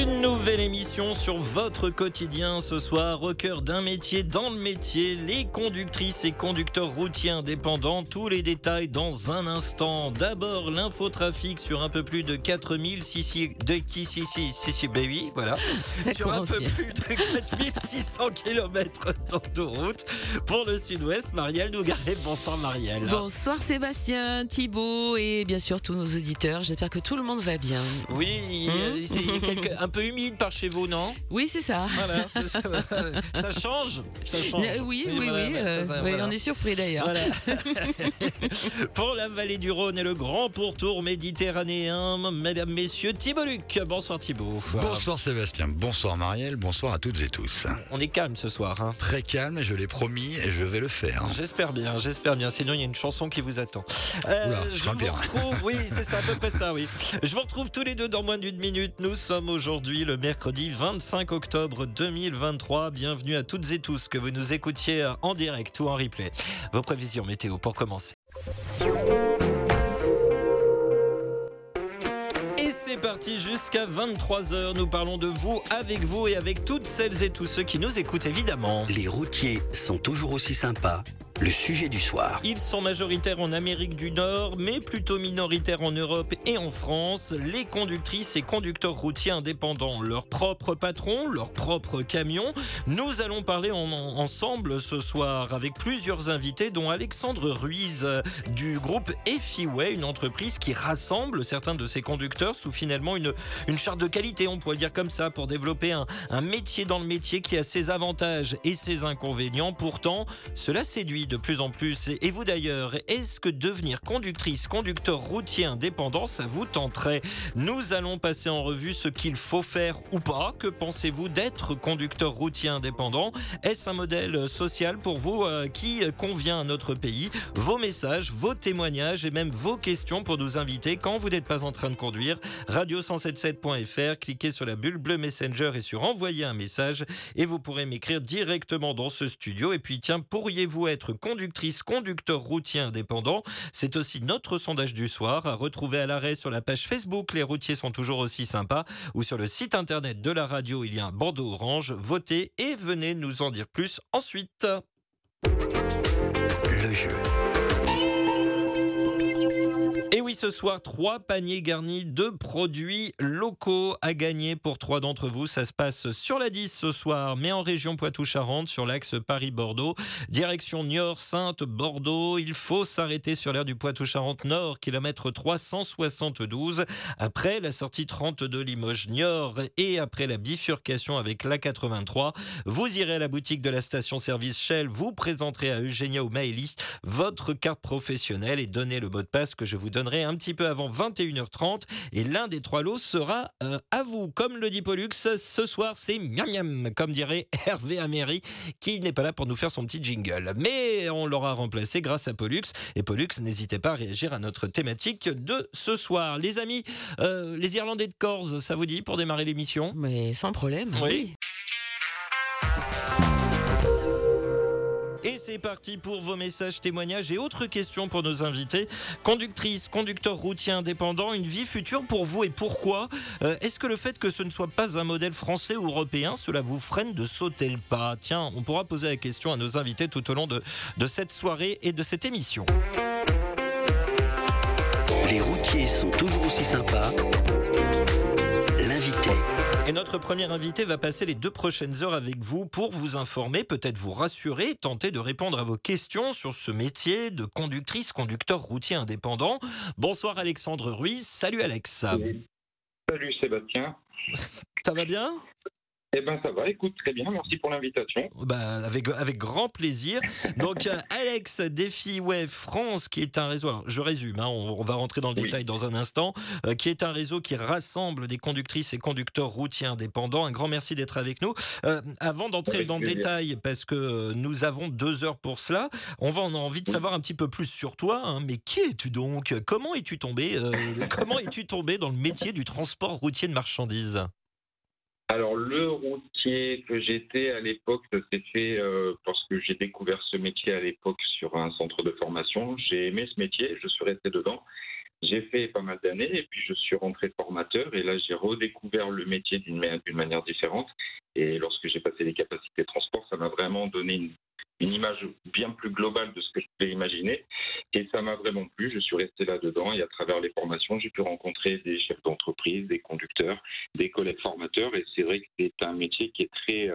Une nouvelle émission sur votre quotidien ce soir au cœur d'un métier dans le métier, les conductrices et conducteurs routiers indépendants, tous les détails dans un instant. D'abord l'infotrafic sur un peu plus de 4000 de qui baby, voilà. Sur un peu plus de 4600 km d'autoroute pour le sud-ouest. Marielle Nougaret, bonsoir Marielle. Bonsoir Sébastien, Thibault et bien sûr tous nos auditeurs. J'espère que tout le monde va bien. Oui, euh, c'est quelques- un peu humide par chez vous, non? Oui, c'est ça. Voilà, c'est ça, ça change? Ça change. Oui, oui, oui. voilà, euh, ça, oui, voilà. On est surpris d'ailleurs. Voilà. Pour la vallée du Rhône et le grand pourtour méditerranéen, mesdames, messieurs, Thibaut Luc. Bonsoir Thibaut. Bonsoir Sébastien, bonsoir Marielle, bonsoir à toutes et tous. On est calme ce soir. hein. Très calme, je l'ai promis et je vais le faire. J'espère bien, j'espère bien. Sinon, il y a une chanson qui vous attend. Euh, Oula, je vous retrouve, oui, c'est ça, à peu près ça, oui. Je vous retrouve tous les deux dans moins d'une minute. Nous sommes aujourd'hui le mercredi 25 octobre 2023. Bienvenue à toutes et tous que vous nous écoutiez en direct ou en replay. Vos prévisions météo pour commencer. Et c'est parti jusqu'à 23h. Nous parlons de vous, avec vous et avec toutes celles et tous ceux qui nous écoutent évidemment. Les routiers sont toujours aussi sympas. Le sujet du soir. Ils sont majoritaires en Amérique du Nord, mais plutôt minoritaires en Europe et en France. Les conductrices et conducteurs routiers indépendants, leurs propres patrons, leurs propres camions. Nous allons parler en- en- ensemble ce soir avec plusieurs invités, dont Alexandre Ruiz euh, du groupe Effiway, une entreprise qui rassemble certains de ses conducteurs sous finalement une, une charte de qualité, on pourrait le dire comme ça, pour développer un, un métier dans le métier qui a ses avantages et ses inconvénients. Pourtant, cela séduit de plus en plus. Et vous d'ailleurs, est-ce que devenir conductrice, conducteur routier indépendant, ça vous tenterait? Nous allons passer en revue ce qu'il faut faire ou pas. Que pensez-vous d'être conducteur routier indépendant? Est-ce un modèle social pour vous euh, qui convient à notre pays? Vos messages, vos témoignages et même vos questions pour nous inviter quand vous n'êtes pas en train de conduire. Radio177.fr, cliquez sur la bulle bleue Messenger et sur envoyer un message et vous pourrez m'écrire directement dans ce studio. Et puis tiens, pourriez-vous être conductrice, conducteur routier indépendant C'est aussi notre sondage du soir à retrouver à l'arrêt sur la page Facebook. Les routiers sont toujours aussi sympas ou sur le site internet de la radio, il y a un bandeau orange. Votez et venez nous en dire plus ensuite. Le jeu. Ce soir, trois paniers garnis de produits locaux à gagner pour trois d'entre vous. Ça se passe sur la 10 ce soir, mais en région Poitou-Charentes, sur l'axe Paris-Bordeaux. Direction Niort-Sainte-Bordeaux. Il faut s'arrêter sur l'aire du Poitou-Charentes Nord, kilomètre 372. Après la sortie 32 Limoges-Niort et après la bifurcation avec l'A83, vous irez à la boutique de la station-service Shell, vous présenterez à Eugénia ou Maëlie votre carte professionnelle et donnez le mot de passe que je vous donnerai un petit peu avant 21h30 et l'un des trois lots sera euh, à vous. Comme le dit Pollux, ce soir c'est miam miam, comme dirait Hervé Améry qui n'est pas là pour nous faire son petit jingle. Mais on l'aura remplacé grâce à Pollux et Pollux, n'hésitez pas à réagir à notre thématique de ce soir. Les amis, euh, les Irlandais de Corse, ça vous dit pour démarrer l'émission? Mais sans problème. Oui. C'est parti pour vos messages, témoignages et autres questions pour nos invités. Conductrice, conducteur routier indépendant, une vie future pour vous et pourquoi Euh, Est-ce que le fait que ce ne soit pas un modèle français ou européen, cela vous freine de sauter le pas? Tiens, on pourra poser la question à nos invités tout au long de, de cette soirée et de cette émission. Les routiers sont toujours aussi sympas. Et notre premier invité va passer les deux prochaines heures avec vous pour vous informer, peut-être vous rassurer, tenter de répondre à vos questions sur ce métier de conductrice, conducteur routier indépendant. Bonsoir Alexandre Ruiz. Salut Alex. Salut Sébastien. Ça va bien? Eh ben ça va, écoute très bien, merci pour l'invitation. bah, avec, avec grand plaisir. Donc, euh, Alex Défi Web France, qui est un réseau, alors, je résume, hein, on, on va rentrer dans le Oui. détail dans un instant, euh, qui est un réseau qui rassemble des conductrices et conducteurs routiers indépendants. Un grand merci d'être avec nous. Euh, avant d'entrer dans le détail, parce que nous avons deux heures pour cela, on va on a envie de Oui. savoir un petit peu plus sur toi. hein. mais qui es-tu donc? Comment es-tu tombé euh, Comment es-tu tombé dans le métier du transport routier de marchandises? Alors le routier que j'étais à l'époque, ça s'est fait euh, parce que j'ai découvert ce métier à l'époque sur un centre de formation. J'ai aimé ce métier, je suis resté dedans. J'ai fait pas mal d'années et puis je suis rentré formateur et là j'ai redécouvert le métier d'une manière différente. Et lorsque j'ai passé les capacités de transport, ça m'a vraiment donné une, image bien plus globale de ce que je pouvais imaginer. Et ça m'a vraiment plu. Je suis resté là-dedans et à travers les formations, j'ai pu rencontrer des chefs d'entreprise, des conducteurs, des collègues formateurs. Et c'est vrai que c'est un métier qui est très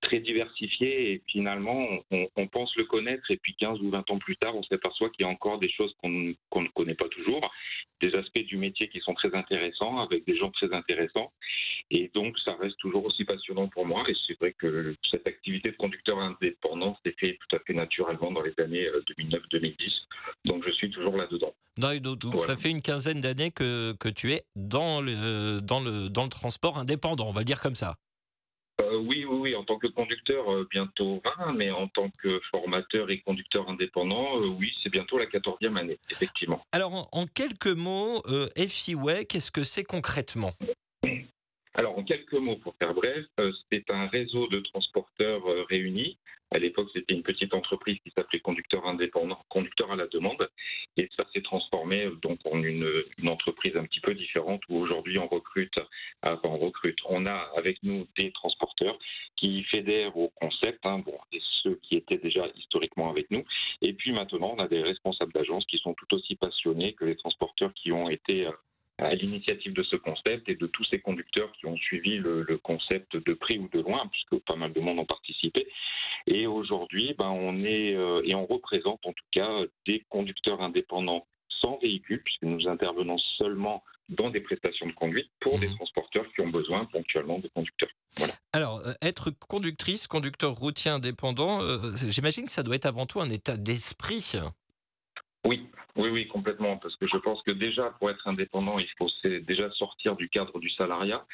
très diversifié et finalement on, on, pense le connaître et puis 15 ou 20 ans plus tard on s'aperçoit qu'il y a encore des choses qu'on ne connaît pas toujours, des aspects du métier qui sont très intéressants avec des gens très intéressants et donc ça reste toujours aussi passionnant pour moi et c'est vrai que cette activité de conducteur indépendant s'est fait tout à fait naturellement dans les années 2009-2010 donc je suis toujours là-dedans. Donc, voilà. ça fait une quinzaine d'années que, que tu es dans le, dans, le, dans le transport indépendant, on va le dire comme ça. Euh, oui, en tant que conducteur, euh, bientôt 20, mais en tant que formateur et conducteur indépendant, euh, oui, c'est bientôt la 14e année, effectivement. Alors, en, quelques mots, euh, FIWay, qu'est-ce que c'est concrètement? Alors, en quelques mots, pour faire bref, euh, c'est un réseau de transporteurs euh, réunis. À l'époque, c'était une petite entreprise qui s'appelait Conducteur Indépendant, Conducteur à la demande. Et ça s'est transformé euh, donc en une, entreprise un petit peu différente où aujourd'hui on recrute, enfin on recrute, on a avec nous des transporteurs qui fédèrent au concept, hein, bon, et ceux qui étaient déjà historiquement avec nous. Et puis maintenant, on a des responsables d'agence qui sont tout aussi passionnés que les transporteurs qui ont été à l'initiative de ce concept et de tous ces conducteurs qui ont suivi le, le, concept de près ou de loin, puisque pas mal de monde ont participé. Et aujourd'hui, ben, on est euh, et on représente en tout cas des conducteurs indépendants sans véhicule, puisque nous intervenons seulement dans des prestations de conduite pour mmh. des transporteurs qui ont besoin ponctuellement de conducteurs. Voilà. Alors, euh, être conductrice, conducteur routier indépendant, euh, j'imagine que ça doit être avant tout un état d'esprit. Oui, oui, oui, complètement. Parce que je pense que déjà, pour être indépendant, il faut déjà sortir du cadre du salariat.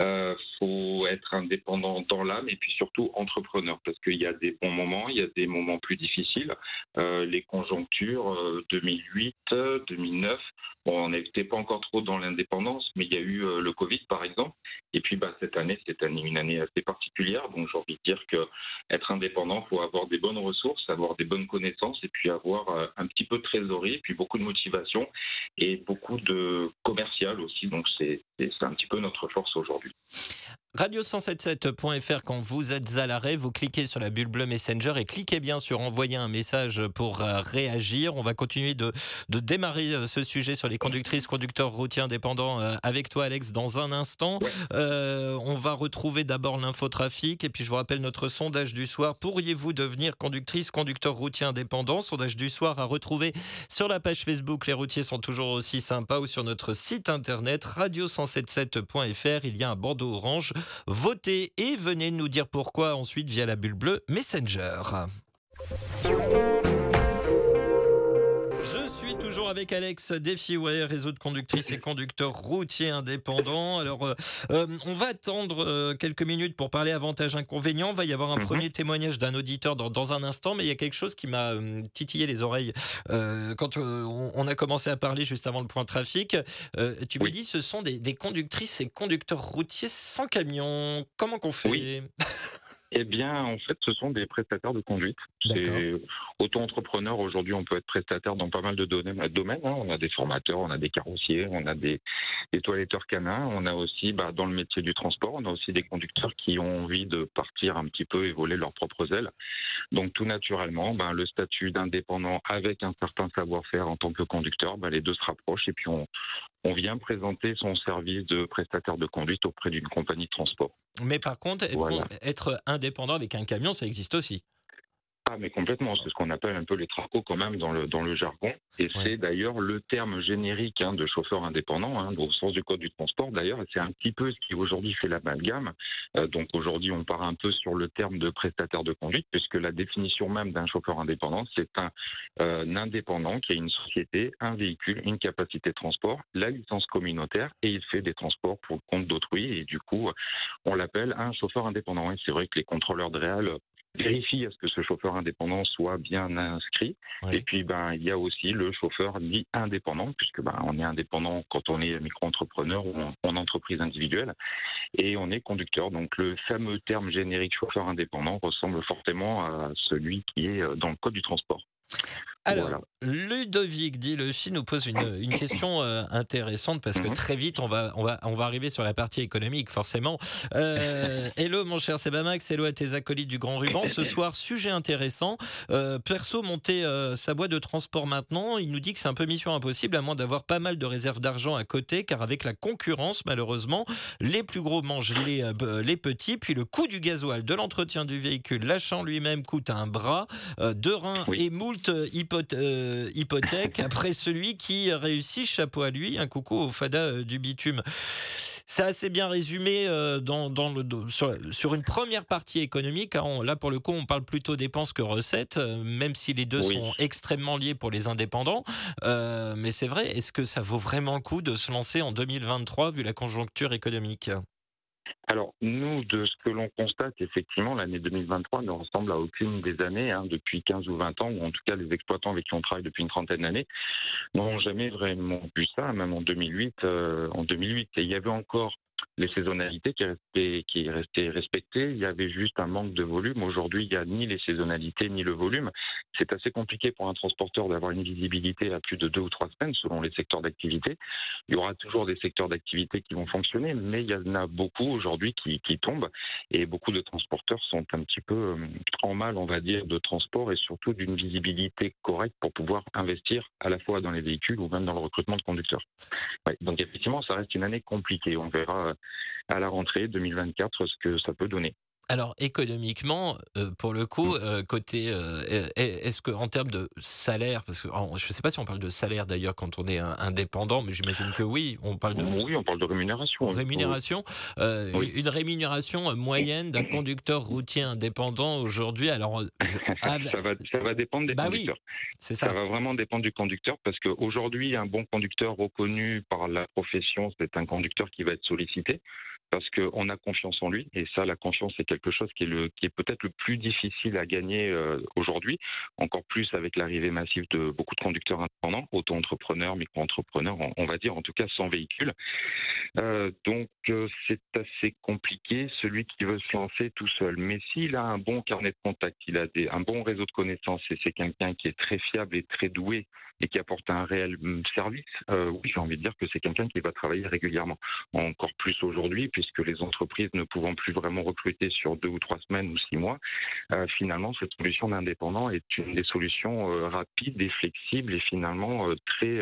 Euh, faut être indépendant dans l'âme et puis surtout entrepreneur. Parce qu'il y a des bons moments, il y a des moments plus difficiles. Euh, les conjonctures euh, 2008, 2009, bon, on n'était pas encore trop dans l'indépendance, mais il y a eu euh, le Covid, par exemple. Et puis, bah, cette année, c'est une année assez particulière. Donc, j'ai envie de dire que être indépendant, faut avoir des bonnes ressources, avoir des bonnes connaissances et puis avoir euh, un petit peu de trésorerie, puis beaucoup de motivation et beaucoup de commercial aussi. Donc c'est un petit peu notre force aujourd'hui. aujourd'hui. Radio177.fr, quand vous êtes à l'arrêt, vous cliquez sur la bulle bleue Messenger et cliquez bien sur envoyer un message pour euh, réagir. On va continuer de, de démarrer euh, ce sujet sur les conductrices, conducteurs routiers indépendants euh, avec toi, Alex, dans un instant. Euh, on va retrouver d'abord l'infotrafic et puis je vous rappelle notre sondage du soir. Pourriez-vous devenir conductrice, conducteur routier indépendant? Sondage du soir à retrouver sur la page Facebook. Les routiers sont toujours aussi sympas ou sur notre site internet radio177.fr. Il y a un bandeau orange Votez et venez nous dire pourquoi ensuite via la bulle bleue Messenger. Toujours avec Alex Defiway, réseau de conductrices et conducteurs routiers indépendants. Alors, euh, euh, on va attendre euh, quelques minutes pour parler avantages inconvénients. Il va y avoir un mm -hmm. premier témoignage d'un auditeur dans, dans, un instant, mais il y a quelque chose qui m'a euh, titillé les oreilles quand on, on, a commencé à parler juste avant le point trafic. tu oui. me dis, ce sont des, des, conductrices et conducteurs routiers sans camion. Comment qu'on fait? Oui. Eh bien, en fait, ce sont des prestataires de conduite. C'est auto-entrepreneur. Aujourd'hui, on peut être prestataire dans pas mal de domaines. Hein. On a des formateurs, on a des carrossiers, on a des, des toiletteurs canins. On a aussi, bah, dans le métier du transport, on a aussi des conducteurs qui ont envie de partir un petit peu et voler leurs propres ailes. Donc, tout naturellement, bah, le statut d'indépendant avec un certain savoir-faire en tant que conducteur, bah, les deux se rapprochent et puis on, on vient présenter son service de prestataire de conduite auprès d'une compagnie de transport. Mais par contre, être, voilà. être indépendant avec un camion, ça existe aussi. Ah, mais complètement. C'est ce qu'on appelle un peu les tracos quand même dans le, dans le jargon. Et ouais. c'est d'ailleurs le terme générique hein, de chauffeur indépendant, hein, au sens du code du transport d'ailleurs. C'est un petit peu ce qui aujourd'hui fait l'amalgame. Euh, donc aujourd'hui, on part un peu sur le terme de prestataire de conduite, puisque la définition même d'un chauffeur indépendant, c'est un, euh, un, indépendant qui a une société, un véhicule, une capacité de transport, la licence communautaire, et il fait des transports pour le compte d'autrui. Et du coup, on l'appelle un chauffeur indépendant. Et c'est vrai que les contrôleurs de réal vérifie à ce que ce chauffeur indépendant soit bien inscrit. Oui. Et puis, ben, il y a aussi le chauffeur dit indépendant, puisque ben, on est indépendant quand on est micro-entrepreneur ou en, en entreprise individuelle, et on est conducteur. Donc, le fameux terme générique chauffeur indépendant ressemble fortement à celui qui est euh, dans le code du transport. Alors, Voilà. Ludovic dit le Chi nous pose une, une question euh, intéressante parce que Mhm. très vite on va, on, va, on va arriver sur la partie économique forcément. Euh, hello mon cher Sebamax, hello à tes acolytes du Grand Ruban. Ce soir, sujet intéressant. Euh, perso, monter sa boîte de transport maintenant, il nous dit que c'est un peu mission impossible à moins d'avoir pas mal de réserves d'argent à côté car avec la concurrence malheureusement, les plus gros mangent les, les petits puis le coût du gasoil, de l'entretien du véhicule, l'achat lui-même coûte un bras, deux reins Oui. et moult euh, hypoth- euh, hypothèques. Après celui qui réussit, chapeau à lui, un coucou au fada euh, du bitume. C'est assez bien résumé dans, dans le, dans- sur, sur une première partie économique. hein. On- là, pour le coup, on parle plutôt dépenses que recettes, même si les deux Oui. sont extrêmement liés pour les indépendants. Euh, mais c'est vrai, est-ce que ça vaut vraiment le coup de se lancer en 2023 vu la conjoncture économique? Alors, nous, de ce que l'on constate, effectivement, l'année 2023 ne ressemble à aucune des années, hein, depuis 15 ou 20 ans, ou en tout cas les exploitants avec qui on travaille depuis une trentaine d'années, n'ont jamais vraiment vu ça, même en 2008. euh, en 2008, et il y avait encore les saisonnalités qui restaient, qui restaient respectées. Il y avait juste un manque de volume. Aujourd'hui, il n'y a ni les saisonnalités ni le volume. C'est assez compliqué pour un transporteur d'avoir une visibilité à plus de deux ou trois semaines selon les secteurs d'activité. Il y aura toujours des secteurs d'activité qui vont fonctionner, mais il y en a beaucoup aujourd'hui qui, qui tombent et beaucoup de transporteurs sont un petit peu euh, en mal, on va dire, de transport et surtout d'une visibilité correcte pour pouvoir investir à la fois dans les véhicules ou même dans le recrutement de conducteurs. Donc effectivement, ça reste une année compliquée. On verra à la rentrée 2024 ce que ça peut donner. Alors économiquement, euh, pour le coup, euh, côté, euh, est- est-ce que en termes de salaire, parce que en- je ne sais pas si on parle de salaire d'ailleurs quand on est un- indépendant, mais j'imagine que oui, on parle de Oui, on parle de rémunération. oui. rémunération, Oui. une rémunération moyenne d'un conducteur routier indépendant aujourd'hui. Alors, je- ah, ça, va, ça va dépendre des Bah oui, conducteurs. c'est Ça ça. va vraiment dépendre du conducteur parce qu'aujourd'hui, un bon conducteur reconnu par la profession, c'est un conducteur qui va être sollicité parce qu'on a confiance en lui. Et ça, la confiance, c'est quelque chose qui est, est peut-être le plus difficile à gagner euh, aujourd'hui, encore plus avec l'arrivée massive de beaucoup de conducteurs indépendants, auto-entrepreneurs, micro-entrepreneurs, on, va dire, en tout cas sans véhicule. Euh, donc, euh, c'est assez compliqué, celui qui veut se lancer tout seul. Mais s'il a un bon carnet de contact, il a un bon réseau de connaissances et c'est quelqu'un qui est très fiable et très doué et qui apporte un réel hum, service, oui, j'ai envie de dire que c'est quelqu'un qui va travailler régulièrement. Encore plus aujourd'hui, puisque les entreprises ne pouvant plus vraiment recruter sur deux ou trois semaines ou six mois, euh, finalement, cette solution d'indépendant est une des solutions euh, rapides et flexibles et finalement euh, très,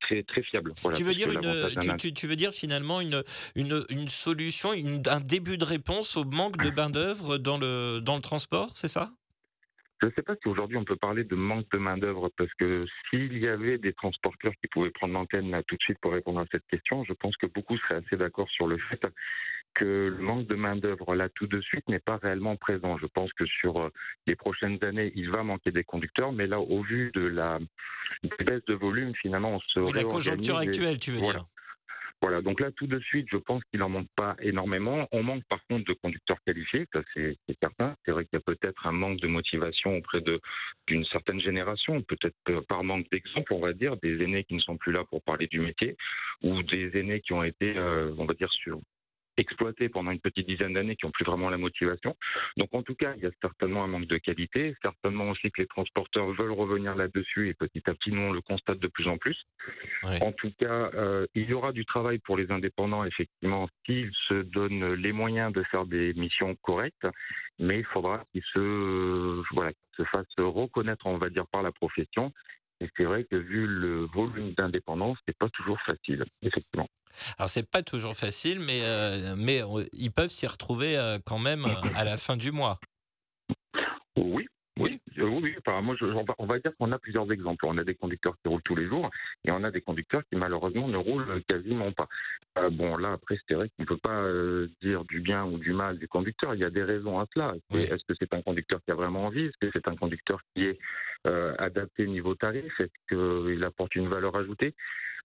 très, très fiables. Voilà, tu veux dire une, tu, tu- tu veux dire finalement une, une, une solution, une- un début de réponse au manque de main d'œuvre dans le dans le transport, c'est ça? Je ne sais pas si aujourd'hui on peut parler de manque de main-d'œuvre, parce que s'il y avait des transporteurs qui pouvaient prendre l'antenne là tout de suite pour répondre à cette question, je pense que beaucoup seraient assez d'accord sur le fait que le manque de main-d'œuvre là tout de suite n'est pas réellement présent. Je pense que sur euh, les prochaines années, il va manquer des conducteurs, mais là, au vu de la des baisses de volume, finalement, on se Oui, La conjoncture actuelle, tu veux Voilà. dire voilà, donc là, tout de suite, je pense qu'il en manque pas énormément. On manque par contre de conducteurs qualifiés, ça c'est certain. C'est vrai qu'il y a peut-être un manque de motivation auprès de d'une certaine génération, peut-être par manque d'exemple, on va dire, des aînés qui ne sont plus là pour parler du métier, ou des aînés qui ont été, euh, on va dire, sur exploités pendant une petite dizaine d'années qui n'ont plus vraiment la motivation. Donc en tout cas, il y a certainement un manque de qualité, certainement aussi que les transporteurs veulent revenir là-dessus et petit à petit, nous on le constate de plus en plus. Ouais. En tout cas, euh, il y aura du travail pour les indépendants, effectivement, s'ils se donnent les moyens de faire des missions correctes, mais il faudra qu'ils se, euh, voilà, qu'ils se fassent reconnaître, on va dire, par la profession. Et c'est vrai que vu le volume d'indépendance, c'est pas toujours facile, effectivement. Alors c'est pas toujours facile, mais euh, mais euh, ils peuvent s'y retrouver euh, quand même à la fin du mois. Oui. Oui. Oui, oui, oui. Enfin, moi, je- on, va, on va dire qu'on a plusieurs exemples. On a des conducteurs qui roulent tous les jours et on a des conducteurs qui malheureusement ne roulent quasiment pas. Euh, bon, là, après, c'est vrai qu'on ne peut pas euh, dire du bien ou du mal du conducteur. Il y a des raisons à cela. Oui. Est-ce que c'est un conducteur qui a vraiment envie? Est-ce que c'est un conducteur qui est euh, adapté niveau tarif? Est-ce qu'il apporte une valeur ajoutée?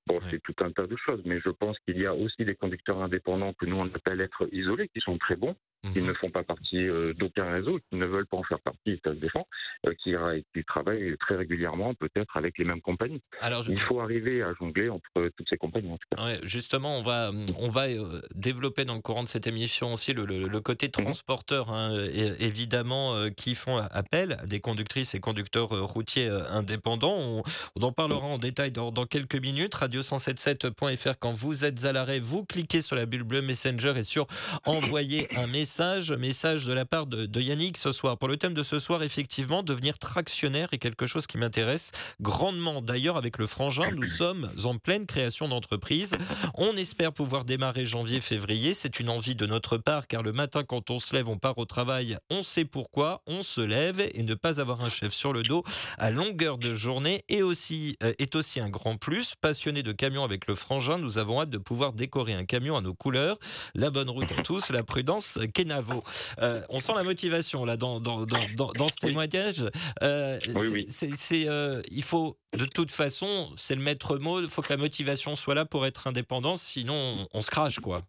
Bon, Oui. c'est tout un tas de choses, mais je pense qu'il y a aussi des conducteurs indépendants que nous on appelle être isolés, qui sont très bons, qui Mhm. ne font pas partie euh, d'aucun réseau, qui ne veulent pas en faire partie, ça se défend, euh, qui, qui travaillent très régulièrement, peut-être avec les mêmes compagnies. Alors, je- Il faut arriver à jongler entre toutes ces compagnies, en tout cas. Ouais, justement, on va, on va euh, développer dans le courant de cette émission aussi le, le- le côté Mhm. transporteur, hein, et- évidemment, euh, qui font appel à des conductrices et conducteurs euh, routiers euh, indépendants. On, on en parlera en détail dans, dans quelques minutes. Radio177.fr, quand vous êtes à l'arrêt, vous cliquez sur la bulle bleue Messenger et sur envoyer un message. Message de la part de, de Yannick ce soir. Pour le thème de ce soir, effectivement, devenir tractionnaire est quelque chose qui m'intéresse grandement. D'ailleurs, avec le frangin, nous sommes en pleine création d'entreprise. On espère pouvoir démarrer janvier-février. C'est une envie de notre part, car le matin, quand on se lève, on part au travail, on sait pourquoi, on se lève et ne pas avoir un chef sur le dos à longueur de journée est aussi, euh, est aussi un grand plus. Passionné de camions avec le frangin, nous avons hâte de pouvoir décorer un camion à nos couleurs. La bonne route à tous, la prudence, Kenavo. Euh, on sent la motivation là dans, dans, dans, dans, dans ce témoignage. Euh, Oui, c'est- oui. c'est- c'est, euh, il faut, de toute façon, c'est le maître mot, il faut que la motivation soit là pour être indépendant, sinon on, on se crache quoi.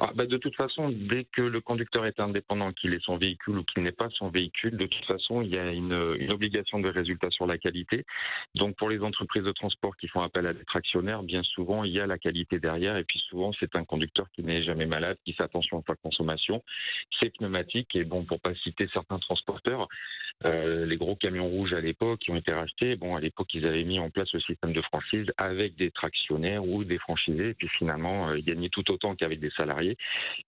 Ah, bah, de toute façon, dès que le conducteur est indépendant, qu'il ait son véhicule ou qu'il n'ait pas son véhicule, de toute façon, il y a une, obligation de résultat sur la qualité. Donc, pour les entreprises de transport qui font appel à des tractionnaires, bien souvent, il y a la qualité derrière. Et puis, souvent, c'est un conducteur qui n'est jamais malade, qui fait attention à sa consommation. C'est pneumatique. Et bon, pour pas citer certains transporteurs, euh, les gros camions rouges à l'époque qui ont été rachetés, bon, à l'époque, ils avaient mis en place le système de franchise avec des tractionnaires ou des franchisés. Et puis, finalement, euh, ils gagnaient tout autant qu'avec des salariés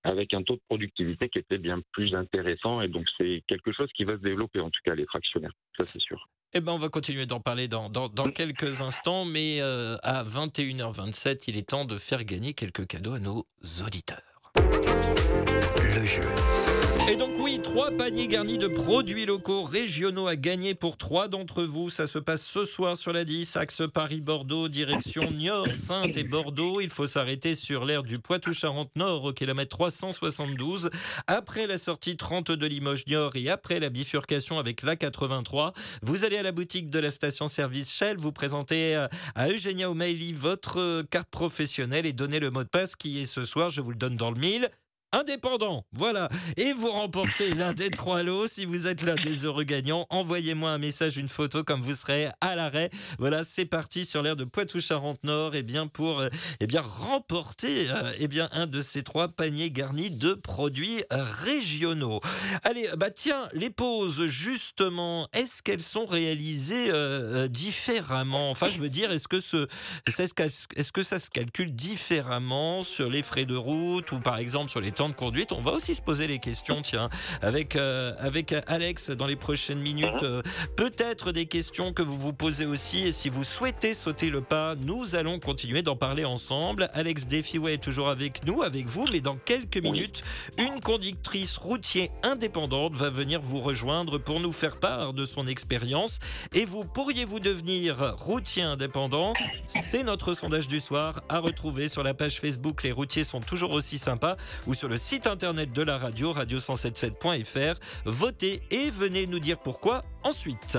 avec un taux de productivité qui était bien plus intéressant. Et donc, c'est quelque chose qui va se développer, en tout cas, les fractionnaires. Ça, c'est sûr. Eh ben, on va continuer d'en parler dans, dans, dans quelques instants, mais euh, à 21h27, il est temps de faire gagner quelques cadeaux à nos auditeurs. Le jeu. Et donc oui, trois paniers garnis de produits locaux régionaux à gagner pour trois d'entre vous. Ça se passe ce soir sur la 10, axe Paris-Bordeaux, direction Niort, Sainte et Bordeaux. Il faut s'arrêter sur l'aire du Poitou-Charentes-Nord au kilomètre 372. Après la sortie 30 de Limoges-Niort et après la bifurcation avec l'A83, vous allez à la boutique de la station-service Shell, vous présentez euh, à Eugenia O'Malley votre carte professionnelle et donnez le mot de passe qui est ce soir, je vous le donne dans le mille. Indépendant, voilà. Et vous remportez l'un des trois lots. Si vous êtes l'un des heureux gagnants, envoyez-moi un message, une photo comme vous serez à l'arrêt. Voilà, c'est parti sur l'air de Poitou-Charentes-Nord. Bien pour, eh bien remporter, euh, eh bien un de ces trois paniers garnis de produits régionaux. Allez, bah tiens, les pauses justement, est-ce qu'elles sont réalisées euh, euh, différemment? Enfin, je veux dire, est-ce que ce, est-ce que ça se calcule différemment sur les frais de route ou par exemple sur les temps de conduite On va aussi se poser les questions, tiens, avec, euh, avec Alex dans les prochaines minutes. euh, Peut-être des questions que vous vous posez aussi. Et si vous souhaitez sauter le pas, nous allons continuer d'en parler ensemble. Alex Defiway est toujours avec nous, avec vous, mais dans quelques minutes, une conductrice routier indépendante va venir vous rejoindre pour nous faire part de son expérience. Et vous pourriez-vous devenir routier indépendant? C'est notre sondage du soir à retrouver sur la page Facebook Les routiers sont toujours aussi sympas ou sur le site internet de la radio radio177.fr. Votez et venez nous dire pourquoi ensuite.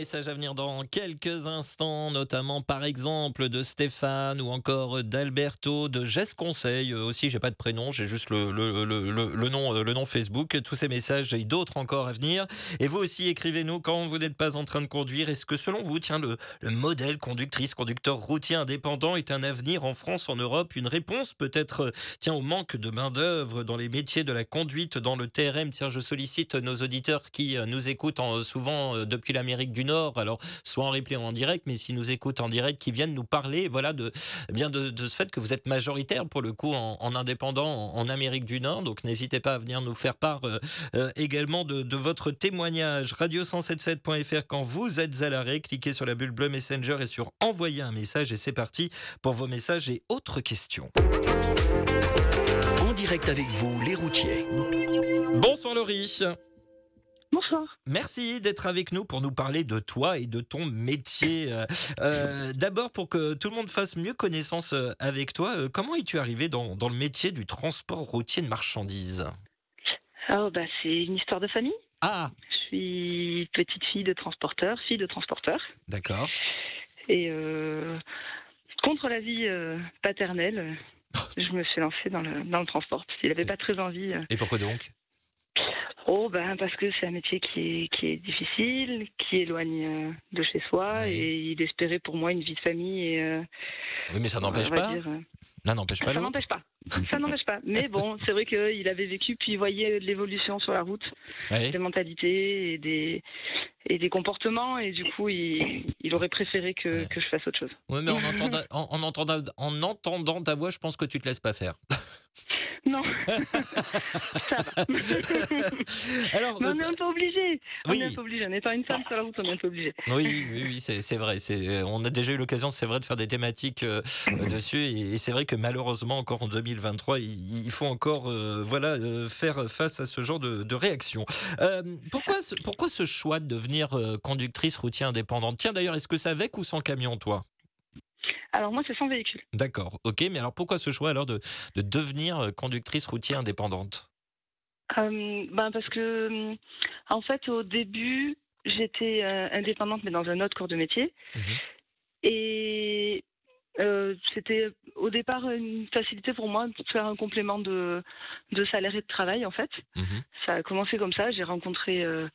Messages à venir dans quelques instants, notamment par exemple de Stéphane ou encore d'Alberto, de Jess Conseil. Euh, Aussi, j'ai pas de prénom, j'ai juste le, le, le, le- nom, euh, le nom Facebook. Tous ces messages et d'autres encore à venir. Et vous aussi, écrivez-nous quand vous n'êtes pas en train de conduire. Est-ce que selon vous, tiens, le, le modèle conductrice, conducteur routier indépendant est un avenir en France, en Europe? Une réponse peut-être, euh, tiens, au manque de main-d'œuvre dans les métiers de la conduite, dans le TRM. Tiens, je sollicite nos auditeurs qui nous écoutent en- souvent depuis l'Amérique du Nord, alors soit en replay ou en direct, mais s'ils nous écoutent en direct, qui viennent nous parler, voilà, de, eh bien de, de ce fait que vous êtes majoritaire pour le coup en, en indépendant en, en Amérique du Nord. Donc n'hésitez pas à venir nous faire part euh, euh, également de, de votre témoignage. Radio177.fr quand vous êtes à l'arrêt, cliquez sur la bulle bleue Messenger et sur envoyer un message et c'est parti pour vos messages et autres questions. En direct avec vous, les routiers. Bonsoir Laurie. Bonsoir. Merci d'être avec nous pour nous parler de toi et de ton métier. Euh, euh, D'abord, pour que tout le monde fasse mieux connaissance euh, avec toi, comment es-tu arrivé dans, dans le métier du transport routier de marchandises? Oh, bah, c'est une histoire de famille. Ah, Je suis petite fille de transporteur, fille de transporteur. d'accord. Et euh, contre la vie euh, paternelle, je me suis lancée dans le, dans le transport. Il n'avait pas très envie. Et pourquoi donc? Oh, ben, parce que c'est un métier qui est, qui est difficile, qui éloigne euh, de chez soi, Oui. et il espérait pour moi une vie de famille. Et, euh, Oui, mais ça n'empêche on va pas. dire, euh, n'empêche pas Ça n'empêche pas. Ça n'empêche pas. Mais bon, c'est vrai qu'il avait vécu, puis il voyait l'évolution sur la route, des mentalités et des, et des comportements, et du coup, il, il aurait préféré que, Ouais. que je fasse autre chose. Ouais, mais en entendant, en, en entendant, en entendant ta voix, je pense que tu te laisses pas faire. Non. ça va. Alors, euh, on est un peu obligé. On oui. est un peu obligé. En étant une femme sur la route, on est un peu obligé. Oui, oui, oui, c'est vrai. On a déjà eu l'occasion, c'est vrai, de faire des thématiques euh, dessus, et, et c'est vrai que malheureusement, encore en 2023, il, il faut encore, euh, voilà, euh, faire face à ce genre de, de réaction. Pourquoi, ce, pourquoi ce choix de devenir conductrice routière indépendante? Tiens, d'ailleurs, est-ce que c'est avec ou sans camion, toi? Alors moi, c'est sans véhicule. D'accord, ok, mais alors pourquoi ce choix alors de, de devenir euh, conductrice routière indépendante? Euh, ben parce que, hum, en fait, au début, j'étais euh, indépendante, mais dans un autre corps de métier. Mhm. Et euh, c'était au départ une facilité pour moi de faire un complément de, de salaire et de travail, en fait. Mhm. Ça a commencé comme ça. J'ai rencontré euh,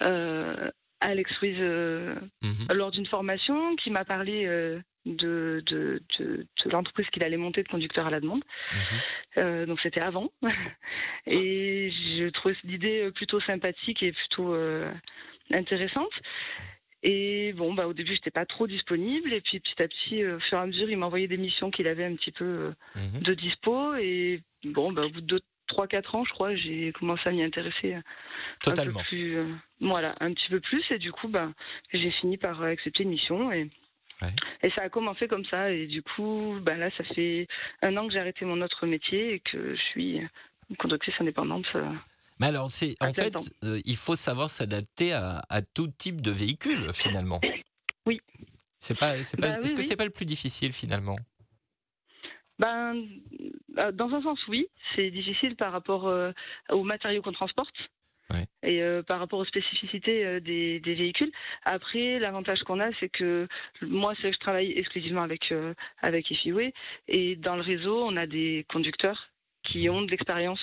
euh, Alex Ruiz euh, Mhm. lors d'une formation qui m'a parlé euh, de, de, de, de l'entreprise qu'il allait monter de conducteur à la demande. Mhm. Euh, donc c'était avant. Et je trouvais l'idée plutôt sympathique et plutôt euh, intéressante. Et bon, bah, au début, j'étais pas trop disponible. Et puis petit à petit, euh, au fur et à mesure, il m'envoyait des missions qu'il avait un petit peu Mhm. de dispo. Et bon, bah, au bout de 3-4 ans, je crois, j'ai commencé à m'y intéresser un Totalement. peu plus. euh, voilà, un petit peu plus. Et du coup, bah, j'ai fini par accepter une mission. Et, Ouais. et ça a commencé comme ça. Et du coup, bah, là, ça fait un an que j'ai arrêté mon autre métier et que je suis conductrice indépendante. euh. Mais alors, c'est en fait, euh, il faut savoir s'adapter à, à tout type de véhicule finalement. Oui. C'est pas, c'est pas. Bah oui, Est-ce que oui. c'est pas le plus difficile finalement? Ben, euh, dans un sens, oui, c'est difficile par rapport euh, aux matériaux qu'on transporte. Ouais. Et euh, par rapport aux spécificités euh, des, des véhicules. Après, l'avantage qu'on a, c'est que moi, c'est que je travaille exclusivement avec avec Ifiway, et dans le réseau, on a des conducteurs qui ont de l'expérience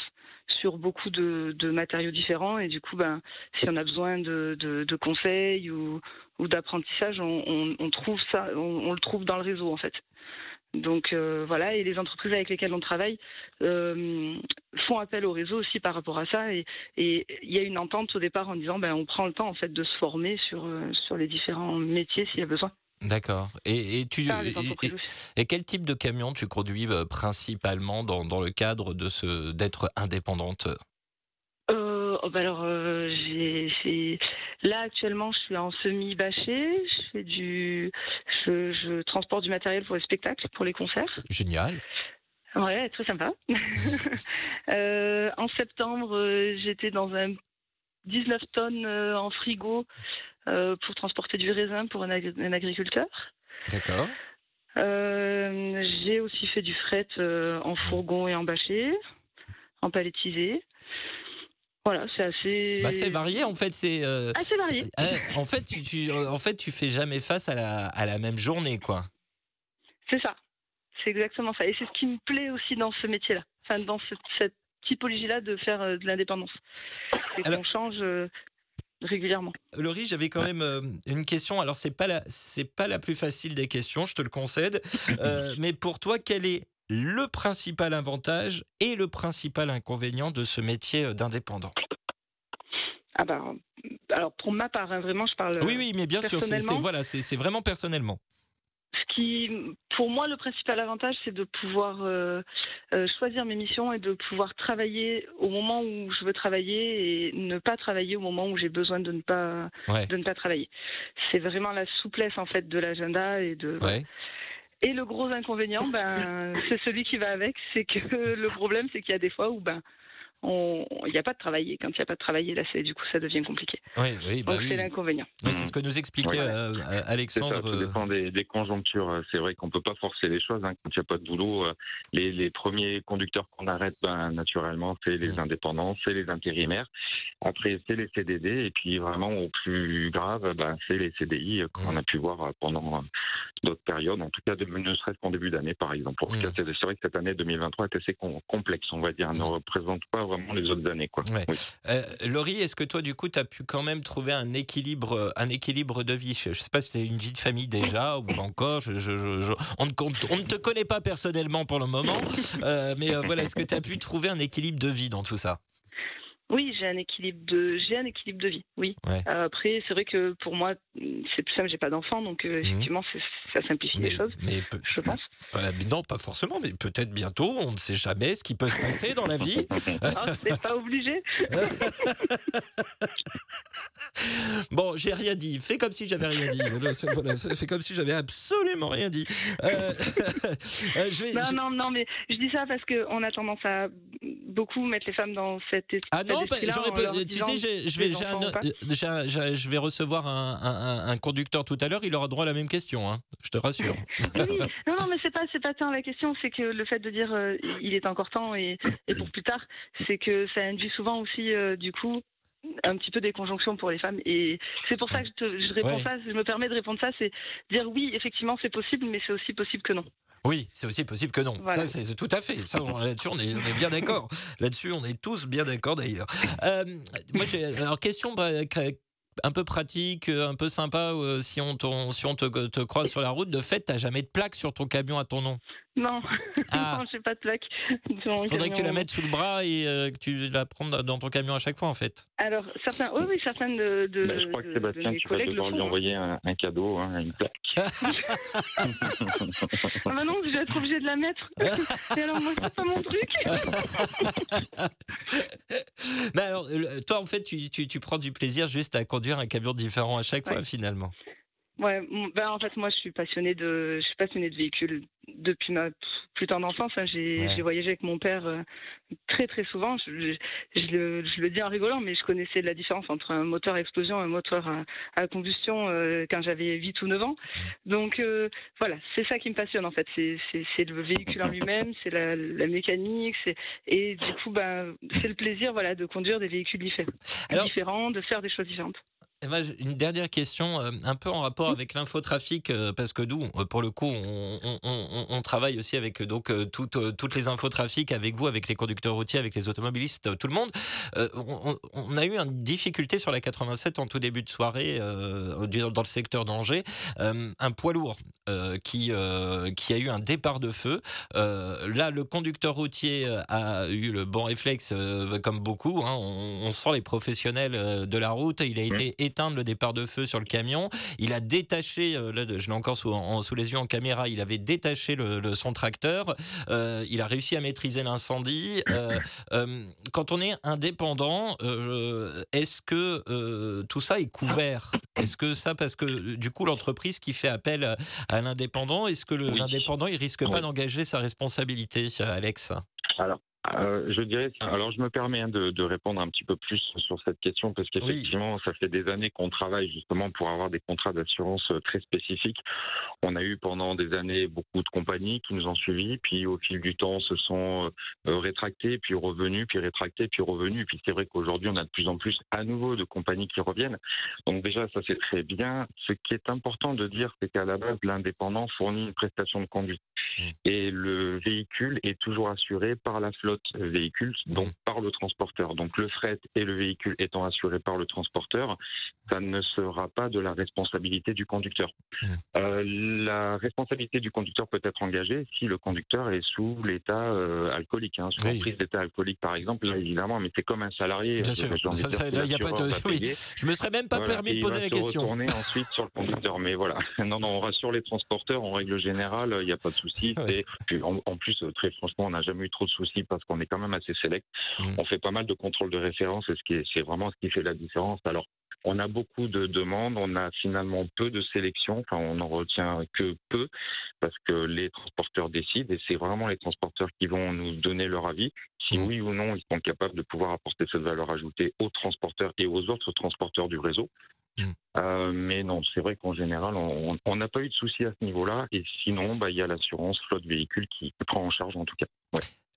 sur beaucoup de, de matériaux différents, et du coup, ben, si on a besoin de, de, de conseils ou, ou d'apprentissage, on, on, on trouve ça, on, on le trouve dans le réseau en fait. Donc euh, voilà, et les entreprises avec lesquelles on travaille euh, font appel au réseau aussi par rapport à ça. Et il y a une entente au départ en disant ben on prend le temps en fait de se former sur euh, sur les différents métiers s'il y a besoin. D'accord. Et, tu quel type de camion tu conduis principalement dans, dans le cadre de ce d'être indépendante? Oh, ben alors euh, j'ai j'ai- là actuellement je suis en semi bâché, je fais du je, je transporte du matériel pour les spectacles, pour les concerts. Génial. Ouais, très sympa. Euh, en septembre, euh, j'étais dans un 19 tonnes en frigo pour transporter du raisin pour un, agri- un agriculteur. D'accord. Euh, J'ai aussi fait du fret euh, en fourgon et en bâché, en palettisé. Voilà, c'est assez. Bah, c'est varié en fait. C'est. euh, Assez varié. euh, en fait, tu, tu- euh, en fait, tu fais jamais face à la, à la même journée, quoi. C'est ça. C'est exactement ça. Et c'est ce qui me plaît aussi dans ce métier-là. Enfin, dans cette, cette typologie-là de faire euh, de l'indépendance. C'est Alors- qu'on change euh, régulièrement. Laurie, j'avais quand même euh, une question. Alors, c'est pas la, c'est pas la plus facile des questions, je te le concède. Euh, mais pour toi, quel est le principal avantage et le principal inconvénient de ce métier euh, d'indépendant Ah bah, alors pour ma part, hein, vraiment, je parle. Oui, oui, mais bien sûr, c'est, voilà, vraiment personnellement. Ce qui, pour moi, le principal avantage, c'est de pouvoir euh, euh, choisir mes missions et de pouvoir travailler au moment où je veux travailler et ne pas travailler au moment où j'ai besoin de ne pas Ouais. de ne pas travailler. C'est vraiment la souplesse en fait de l'agenda et de. Ouais. Et le gros inconvénient, ben, c'est celui qui va avec, c'est que le problème, c'est qu'il y a des fois où ben il n'y a pas de travail. Et quand il n'y a pas de travail, là, c'est du coup, ça devient compliqué. Oui, oui, bah Donc oui. c'est l'inconvénient. Oui, c'est ce que nous expliquait euh, euh, ça, Alexandre. tout euh, dépend des, des conjonctures. C'est vrai qu'on peut pas forcer les choses. hein. Quand il n'y a pas de boulot, euh, les, les premiers conducteurs qu'on arrête, ben, naturellement, c'est les Mm. indépendants, c'est les intérimaires. Après, c'est les CDD. Et puis, vraiment, au plus grave, ben, c'est les CDI qu'on Mm. a pu voir pendant d'autres périodes. En tout cas, de, ne serait-ce qu'en début d'année, par exemple. Mm. c'est vrai que cette année 2023 est assez com- complexe, on va dire. Elle ne représente pas vraiment les autres années. Quoi. Ouais. Oui. Euh, Laurie, est-ce que toi, du coup, tu as pu quand même trouver un équilibre, un équilibre de vie? Je ne sais pas si tu une vie de famille déjà ou encore. Je, je- je- je- on, ne, compte- on ne te connaît pas personnellement pour le moment. euh, mais euh, voilà, est-ce que tu as pu trouver un équilibre de vie dans tout ça? Oui, j'ai un équilibre de, j'ai un équilibre de vie. Oui. Ouais. Euh, après, c'est vrai que pour moi, c'est plus simple. J'ai pas d'enfant, donc euh, effectivement, c'est- ça simplifie les choses. mais Je pense. pas- non, pas forcément, mais peut-être bientôt. On ne sait jamais ce qui peut se passer dans la vie. Ah, c'est pas obligé. Bon, j'ai rien dit. Fais comme si j'avais rien dit. Voilà, Fais comme si j'avais absolument rien dit. Euh, euh, je vais, Non, je- non, non, mais je dis ça parce qu'on a tendance à beaucoup mettre les femmes dans cette Ah non, pas- leur tu sais, je vais, euh, recevoir un, un- un conducteur tout à l'heure. Il aura droit à la même question. hein, je te rassure. Oui, non, non, mais c'est pas, c'est pas tant la question, c'est que le fait de dire euh, il est encore temps et, et pour plus tard, c'est que ça induit souvent aussi, euh, du coup, un petit peu des conjonctions pour les femmes. Et c'est pour ça que je, te- je réponds Ouais. ça, je me permets de répondre ça, c'est dire oui, effectivement, c'est possible, mais c'est aussi possible que non. Oui, c'est aussi possible que non. Voilà. Ça, c'est tout à fait. Ça, là-dessus, on est, on est bien d'accord. Là-dessus, on est tous bien d'accord d'ailleurs. Euh, moi, j'ai alors question un peu pratique, euh, un peu sympa. euh, si on, t'en- si on te, te croise sur la route, de fait, t'as jamais de plaque sur ton camion à ton nom? Non, Ah. non, j'ai pas de plaque. Il faudrait que tu la mettes sous le bras et euh, que tu la prennes dans ton camion à chaque fois, en fait. Alors, certains, oui, oui, certaines de, de, Ben, je crois que Sébastien, mes tu vas devoir lui hein. envoyer un, un cadeau, hein, une plaque. Ah bah non, je vais être obligée de la mettre. Et alors, moi, c'est pas mon truc. Mais alors, toi, en fait, tu, tu, tu prends du plaisir juste à conduire un camion différent à chaque fois, finalement. Ouais, ben en fait moi je suis passionnée de je suis passionnée de véhicules depuis ma plus tendre enfance. hein. J'ai Ouais. voyagé avec mon père euh, très très souvent. Je, je- je le, je le dis en rigolant, mais je connaissais la différence entre un moteur à explosion et un moteur à, à combustion euh, quand j'avais 8 ou 9 ans. Donc euh, voilà, c'est ça qui me passionne en fait. C'est le véhicule en lui-même, c'est la, la mécanique, et du coup ben c'est le plaisir voilà de conduire des véhicules différents, Alors- différents, de faire des choses différentes. Une dernière question, euh, un peu en rapport avec l'infotrafic, euh, parce que nous, euh, pour le coup, on, on- on- on travaille aussi avec donc euh, toutes, toutes les infotrafics avec vous, avec les conducteurs routiers, avec les automobilistes, tout le monde. On, a eu une difficulté sur la 87 en tout début de soirée dans le secteur d'Angers, un poids lourd qui qui a eu un départ de feu. Là, le conducteur routier a eu le bon réflexe, comme beaucoup. hein. on, sent les professionnels de la route. Il a été éteindre le départ de feu sur le camion. Il a détaché, euh, là, je l'ai encore sous, en- sous les yeux en caméra, il avait détaché le, le- son tracteur. Euh, il a réussi à maîtriser l'incendie. Euh, euh, quand on est indépendant, est-ce que tout ça est couvert? Est-ce que ça, parce que du coup, l'entreprise qui fait appel à, à l'indépendant, est-ce que l'indépendant, il risque pas d'engager sa responsabilité, Alex? Alors, euh, je dirais, alors je me permets hein, de, de répondre un petit peu plus sur cette question parce qu'effectivement, ça fait des années qu'on travaille justement pour avoir des contrats d'assurance euh, très spécifiques. On a eu pendant des années beaucoup de compagnies qui nous ont suivis, puis au fil du temps se sont euh, rétractés, puis revenus, puis rétractés, puis revenus. Puis c'est vrai qu'aujourd'hui, on a de plus en plus à nouveau de compagnies qui reviennent. Donc déjà, ça c'est très bien. Ce qui est important de dire, c'est qu'à la base, l'indépendant fournit une prestation de conduite. Et le véhicule est toujours assuré par la flotte véhicule, donc par le transporteur. Donc le fret et le véhicule étant assurés par le transporteur, ça ne sera pas de la responsabilité du conducteur. Mhm. Euh, la responsabilité du conducteur peut être engagée si le conducteur est sous l'état euh, alcoolique, hein, sous Oui. emprise d'état alcoolique par exemple, là évidemment, mais c'est comme un salarié. Bien euh, sûr. Ça, ça, là, y a pas de- oui. Je me serais même pas Voilà, permis de poser la question. retourner ensuite sur le conducteur. Mais voilà, non, non, on rassure les transporteurs. En règle générale, il n'y a pas de souci. Ouais. En, plus, très franchement, on n'a jamais eu trop de soucis parce qu'on est quand même assez sélect. Mm. On fait pas mal de contrôles de référence et ce c'est vraiment ce qui fait la différence. Alors, on a beaucoup de demandes, on a finalement peu de sélection, enfin, on en retient que peu parce que les transporteurs décident et c'est vraiment les transporteurs qui vont nous donner leur avis si Mm. oui ou non ils sont capables de pouvoir apporter cette valeur ajoutée aux transporteurs et aux autres transporteurs du réseau. Mm. Euh, mais non, c'est vrai qu'en général, on on n'a pas eu de soucis à ce niveau-là. Et sinon, bah, il y a l'assurance flotte véhicule qui prend en charge en tout cas.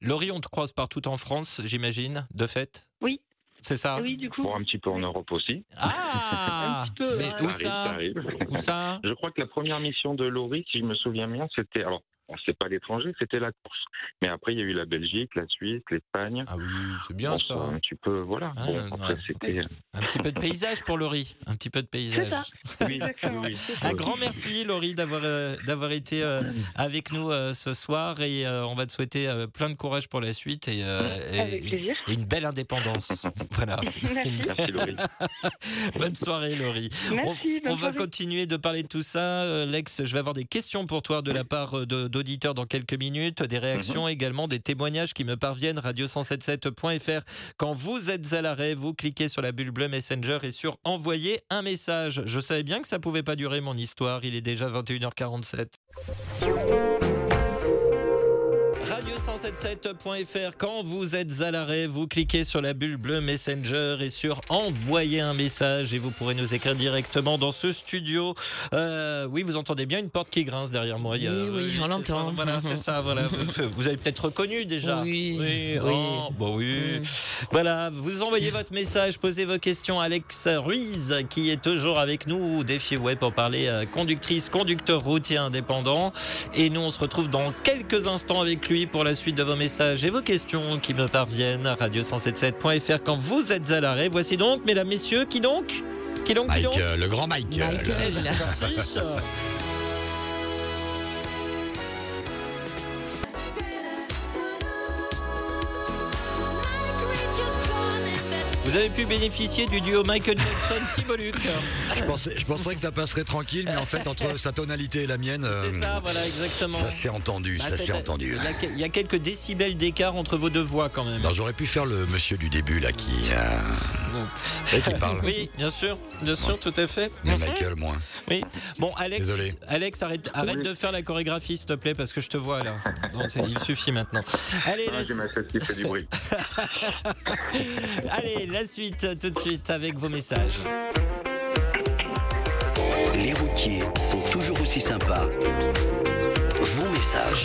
Laurie, on te croise partout en France, j'imagine, de fait Oui. C'est ça Oui, du coup. Bon, un petit peu en Europe aussi. Ah Un petit peu, Mais ouais. où Ça ça arrive, ça arrive. Où ça Je crois que la première mission de Laurie, si je me souviens bien, c'était. Alors, bon, c'est pas l'étranger, c'était la course. Mais après, il y a eu la Belgique, la Suisse, l'Espagne. Ah oui, c'est bien ça. Un petit peu, voilà. Ah, Bon, ouais. après, c'était. Un petit peu de paysage pour Laurie. Un petit peu de paysage. ça. Oui, Exactement. oui, oui. Un grand merci Laurie d'avoir euh, d'avoir été euh, avec nous euh, ce soir et euh, on va te souhaiter euh, plein de courage pour la suite et, euh, et- Avec plaisir. et une belle indépendance. voilà. Merci. Merci Laurie. Bonne soirée Laurie. Merci. On va soirée. continuer de parler de tout ça. Euh, Lex, je vais avoir des questions pour toi de la part de- d'auditeurs dans quelques minutes, des réactions également, des témoignages qui me parviennent. Radio177.fr. Quand vous êtes à l'arrêt, vous cliquez sur la bulle bleue Messenger et sur envoyer un message. Je savais bien que ça pouvait pas durer mon histoire. Il est déjà 21h47. Radio177.fr. Quand vous êtes à l'arrêt, vous cliquez sur la bulle bleue Messenger et sur envoyer un message et vous pourrez nous écrire directement dans ce studio. Euh, oui, vous entendez bien une porte qui grince derrière moi. Il y a- Oui, oui, on l'entend. Voilà, c'est ça. Voilà. Vous, vous avez peut-être reconnu déjà. Oui, Oui. oui. oh, bah oui. Mm. Voilà, vous envoyez votre message, posez vos questions à Alex Ruiz qui est toujours avec nous, défi web pour parler euh, conductrice, conducteur routier indépendant. Et nous, on se retrouve dans quelques instants avec lui pour la suite de vos messages et vos questions qui me parviennent à radio177.fr quand vous êtes à l'arrêt. Voici donc, mesdames, messieurs, qui donc? Qui donc, qui Mike, donc? euh, le grand Mike. euh, le- Vous avez pu bénéficier du duo Michael Jackson-Thibaut Luc. Je pensais, je penserais que ça passerait tranquille, mais en fait, entre sa tonalité et la mienne, euh, C'est ça, voilà, exactement. ça s'est entendu, Bah, ça s'est entendu. Il y, a, y quelques décibels d'écart entre vos deux voix quand même. J'aurais pu faire le monsieur du début là qui, euh, parle. Oui, bien sûr, bien sûr, tout à fait. Mais. Michael moins. Oui. Bon, Alex, Désolé. Alex, arrête, arrête Oui. de faire la chorégraphie, s'il te plaît, parce que je te vois là. Non, il suffit maintenant. Allez, Ah, la, J'ai ma chaise qui fait du bruit. allez, la suite tout de suite avec vos messages. Les routiers sont toujours aussi sympas.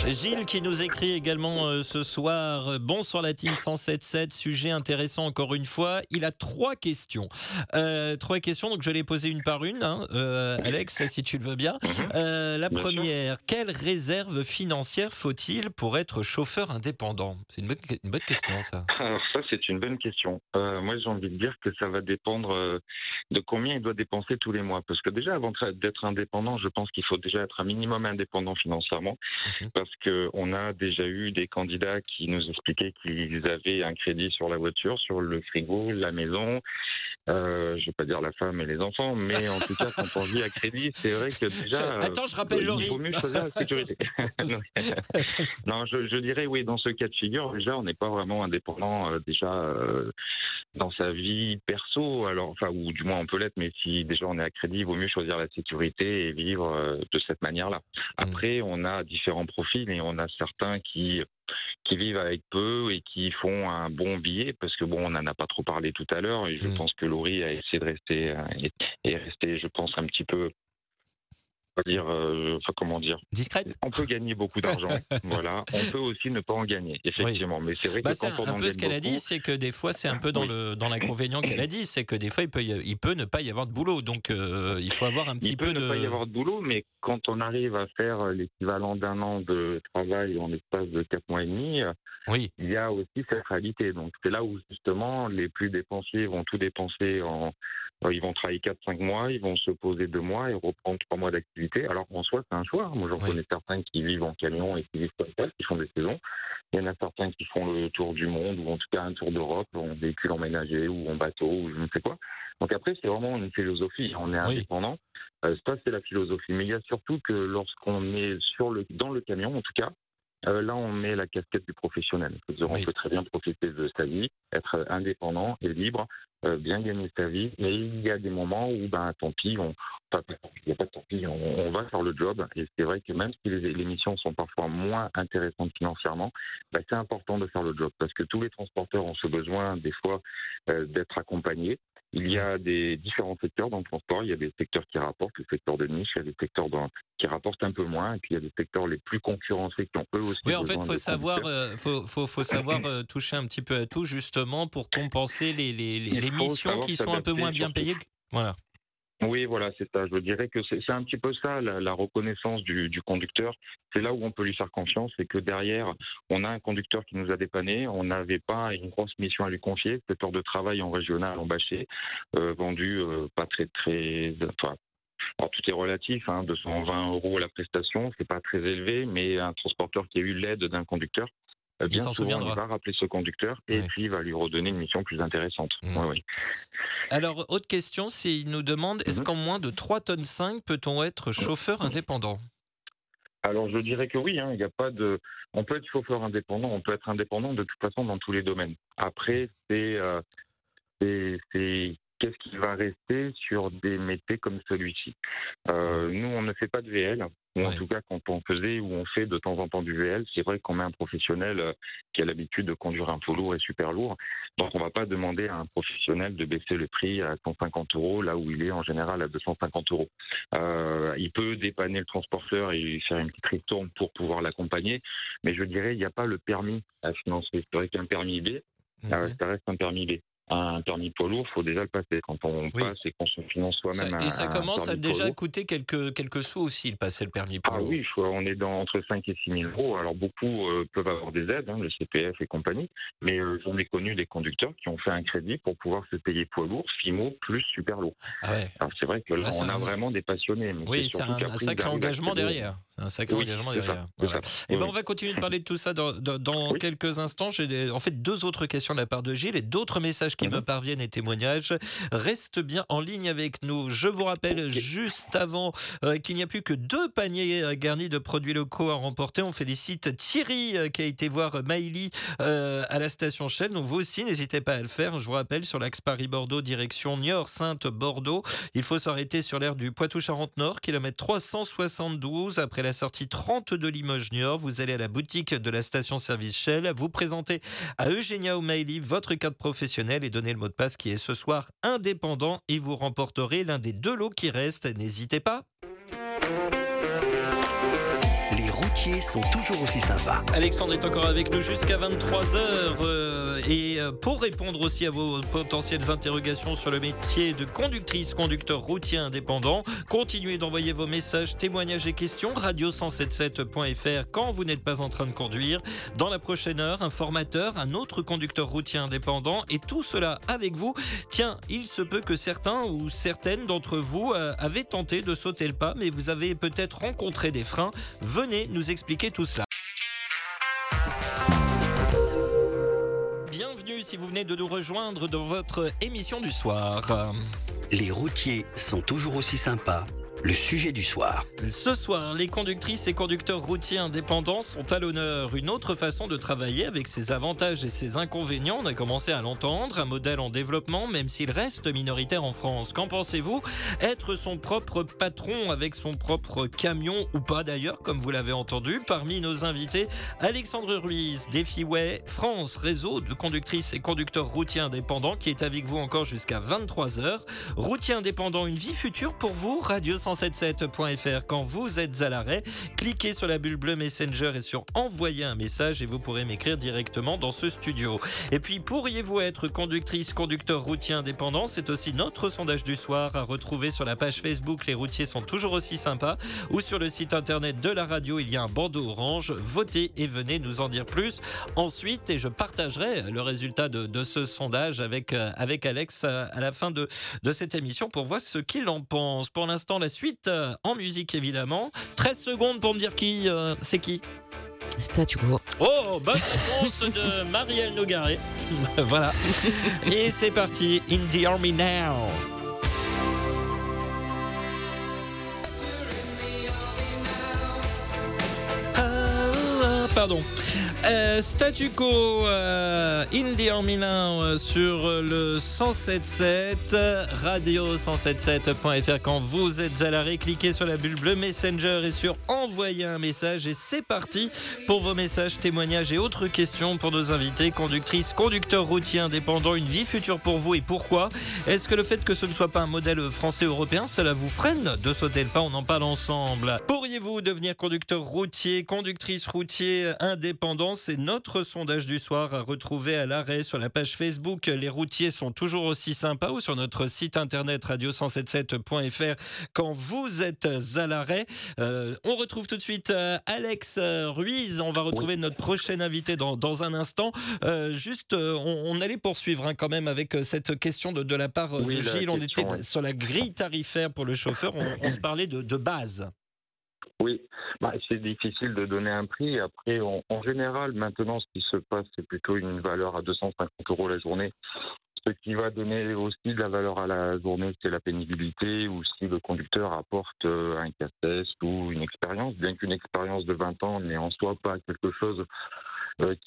Gilles qui nous écrit également euh, ce soir. euh, Bonsoir la team 177. Sujet intéressant encore une fois. Il a trois questions. Euh, trois questions, donc je vais les poser une par une. hein. Euh, Alex, si tu le veux bien. Euh, la Bien sûr. première, quelle réserve financière faut-il pour être chauffeur indépendant? C'est une bonne, une bonne question ça. Alors ça, c'est une bonne question. Moi, j'ai envie de dire que ça va dépendre de combien il doit dépenser tous les mois. Parce que déjà, avant d'être indépendant, je pense qu'il faut déjà être un minimum indépendant financièrement. Mhm. Parce que on a déjà eu des candidats qui nous expliquaient qu'ils avaient un crédit sur la voiture, sur le frigo, la maison. Euh, je vais pas dire la femme et les enfants, mais en tout cas, quand on vit à crédit, c'est vrai que déjà. Attends, je rappelle il Laurie. vaut mieux choisir la sécurité. non, je, je dirais oui, dans ce cas de figure, déjà, on n'est pas vraiment indépendant euh, déjà euh, dans sa vie perso, alors enfin ou du moins on peut l'être, mais si déjà on est à crédit, il vaut mieux choisir la sécurité et vivre euh, de cette manière-là. Après, on a différents profils et on a certains qui qui vivent avec peu et qui font un bon billet parce que bon, on n'en a pas trop parlé tout à l'heure et je Mm. pense que Laurie a essayé de rester euh, et, rester, je pense, un petit peu dire, euh, enfin comment dire, Discrète on peut gagner beaucoup d'argent, voilà. On peut aussi ne pas en gagner, effectivement. Mais c'est vrai Bah, que quand on un en peu ce qu'elle a dit, c'est que des fois c'est un peu dans Oui. le dans l'inconvénient qu'elle a dit, c'est que des fois il peut y- il peut ne pas y avoir de boulot, donc euh, il faut avoir un petit il peut peu ne de. pas y avoir de boulot, mais quand on arrive à faire l'équivalent d'un an de travail en espace de quatre mois et demi, euh, Oui, il y a aussi cette réalité. Donc c'est là où justement les plus dépensiers vont tout dépenser en euh, ils vont travailler 4-5 mois, ils vont se poser deux mois et reprendre trois mois d'activité. Alors en soi, c'est un choix. Moi, j'en Oui. connais certains qui vivent en camion et qui vivent comme ça, qui font des saisons. Il y en a certains qui font le tour du monde ou en tout cas un tour d'Europe en véhicule emménagé ou en bateau ou je ne sais quoi. Donc après, c'est vraiment une philosophie. On est Oui. indépendant. Euh, ça, c'est la philosophie. Mais il y a surtout que lorsqu'on est sur le, dans le camion, en tout cas, Euh, là, on met la casquette du professionnel. Oui. On peut très bien profiter de sa vie, être indépendant et libre, euh, bien gagner sa vie. Mais il y a des moments où, ben, tant pis, on, pas il a pas de tant pis, on, on va faire le job. Et c'est vrai que même si les, les missions sont parfois moins intéressantes financièrement, ben, c'est important de faire le job parce que tous les transporteurs ont ce besoin, des fois, euh, d'être accompagnés. Il y a des différents secteurs dans le transport. Il y a des secteurs qui rapportent, le secteur de niche, il y a des secteurs dans- qui rapportent un peu moins, et puis il y a des secteurs les plus concurrencés qui ont eux aussi. Oui, en fait, faut savoir, euh, faut, faut, faut savoir euh, toucher un petit peu à tout justement pour compenser les, les, les- les missions qui sont un peu moins bien payées. Voilà. Oui, voilà, c'est ça. Je dirais que c'est un petit peu ça, la, reconnaissance du, du conducteur. C'est là où on peut lui faire confiance, c'est que derrière, on a un conducteur qui nous a dépanné. On n'avait pas une grosse mission à lui confier. Cette heure de travail en régional, en bâché, euh, vendu euh, pas très, très. Enfin, alors tout est relatif, hein, 220 euros la prestation, c'est pas très élevé, mais un transporteur qui a eu l'aide d'un conducteur, euh, Il bien souvent, il va rappeler ce conducteur et Ouais. puis il va lui redonner une mission plus intéressante. Mm. Ouais, ouais. Alors, autre question, c'est il nous demande est-ce Mhm. qu'en moins de 3 tonnes 5 peut-on être chauffeur indépendant? Alors je dirais que oui, hein, il n'y a pas de. On peut être chauffeur indépendant, on peut être indépendant de toute façon dans tous les domaines. Après, c'est euh, c'est- c'est qu'est-ce qui va rester sur des métiers comme celui-ci. Euh, nous, on ne fait pas de VL, ou en Ouais. tout cas quand on faisait ou on fait de temps en temps du VL, c'est vrai qu'on met un professionnel euh, qui a l'habitude de conduire un poids lourd et super lourd. Donc on ne va pas demander à un professionnel de baisser le prix à 150 euros là où il est en général à 250 euros. Euh, il peut dépanner le transporteur et lui faire une petite ristourne pour pouvoir l'accompagner, mais je dirais il n'y a pas le permis à financer. C'est vrai qu'un permis B, Mhm. euh, ça reste un permis B. Un permis poids lourd, faut déjà le passer. Quand on Oui. passe et qu'on se finance soi-même Et ça un commence à poids déjà lourd, coûter quelques, quelques sous aussi, de passer le permis pour ah oui, je vois, on est dans entre 5 et 6 000 euros. Alors beaucoup euh, peuvent avoir des aides, hein, le CPF et compagnie, mais euh, j'en ai connu des conducteurs qui ont fait un crédit pour pouvoir se payer poids lourd, FIMO plus super lourd. Ah ouais. Alors c'est vrai que là, Ah, c'est on a vraiment des passionnés. Mais Oui, c'est un, un sacré engagement derrière. Un sacré Oui, engagement ça, derrière. Voilà. ça. Eh ben, on va continuer de parler de tout ça dans, dans- dans Oui. quelques instants. J'ai en fait deux autres questions de la part de Gilles et d'autres messages qui Mhm. me parviennent et témoignages. Reste bien en ligne avec nous. Je vous rappelle juste avant euh, qu'il n'y a plus que deux paniers euh, garnis de produits locaux à remporter. On félicite Thierry euh, qui a été voir Maïli à la station Shell. Donc vous aussi, n'hésitez pas à le faire. Je vous rappelle sur l'axe Paris-Bordeaux, direction Niort-Sainte-Bordeaux. Il faut s'arrêter sur l'aire du Poitou-Charentes-Nord, kilomètre 372. Après la sortie 30 de Limoges-Niort, vous allez à la boutique de la station-service Shell. Vous présentez à Eugenia O'Malley votre carte professionnelle et donnez le mot de passe qui est ce soir indépendant et vous remporterez l'un des deux lots qui restent. N'hésitez pas. Sont toujours aussi sympas. Alexandre est encore avec nous jusqu'à 23h et euh, pour répondre aussi à vos potentielles interrogations sur le métier de conductrice, conducteur routier indépendant, continuez d'envoyer vos messages, témoignages et questions radio177.fr quand vous n'êtes pas en train de conduire. Dans la prochaine heure, un formateur, un autre conducteur routier indépendant et tout cela avec vous. Tiens, il se peut que certains ou certaines d'entre vous euh, avaient tenté de sauter le pas mais vous avez peut-être rencontré des freins. Venez nous expliquer tout cela. Bienvenue si vous venez de nous rejoindre dans votre émission du soir. Les routiers sont toujours aussi sympas. Le sujet du soir. Ce soir, les conductrices et conducteurs routiers indépendants sont à l'honneur. Une autre façon de travailler avec ses avantages et ses inconvénients, on a commencé à l'entendre, un modèle en développement même s'il reste minoritaire en France. Qu'en pensez-vous? Être son propre patron avec son propre camion ou pas d'ailleurs, comme vous l'avez entendu, parmi nos invités, Alexandre Ruiz, Défiway France, réseau de conductrices et conducteurs routiers indépendants qui est avec vous encore jusqu'à 23h. Routier indépendant, une vie future pour vous Radio 177.fr quand vous êtes à l'arrêt. Cliquez sur la bulle bleue Messenger et sur envoyer un message et vous pourrez m'écrire directement dans ce studio. Et puis pourriez-vous être conductrice, conducteur routier indépendant? C'est aussi notre sondage du soir à retrouver sur la page Facebook Les routiers sont toujours aussi sympas ou sur le site internet de la radio, il y a un bandeau orange. Votez et venez nous en dire plus. Ensuite, et je partagerai le résultat de, ce sondage avec, euh, avec Alex euh, à la fin de, de cette émission pour voir ce qu'il en pense. Pour l'instant, la suite euh, en musique évidemment. 13 secondes pour me dire qui euh, c'est qui. Statu quo. Oh, bonne réponse de Marielle Nogaret. voilà. Et c'est parti. In the Army Now. Pardon. Euh, statu quo euh, Indie en Milan euh, sur le 177 radio 177.fr quand vous êtes à l'arrêt cliquez sur la bulle bleue Messenger et sur envoyer un message. Et c'est parti pour vos messages témoignages et autres questions pour nos invités conductrices conducteurs routiers indépendants. Une vie future pour vous et pourquoi? Est-ce que le fait que ce ne soit pas un modèle français européen cela vous freine de sauter le pas? On en parle ensemble. Pourriez-vous devenir conducteur routier conductrice routier indépendant c'est notre sondage du soir à retrouver à l'arrêt sur la page Facebook. Les routiers sont toujours aussi sympas ou sur notre site internet radio177.fr quand vous êtes à l'arrêt. Euh, on retrouve tout de suite euh, Alex Ruiz. On va retrouver notre prochain invité dans, dans un instant. Euh, juste, on, allait poursuivre hein, quand même avec cette question de, de la part de Gilles. On était sur la grille tarifaire pour le chauffeur. On, se parlait de, de base. Oui, bah, c'est difficile de donner un prix. Après, en général, maintenant, ce qui se passe, c'est plutôt une valeur à 250 euros la journée. Ce qui va donner aussi de la valeur à la journée, c'est la pénibilité ou si le conducteur apporte euh, un casse ou une expérience, bien qu'une expérience de 20 ans n'est en soi pas quelque chose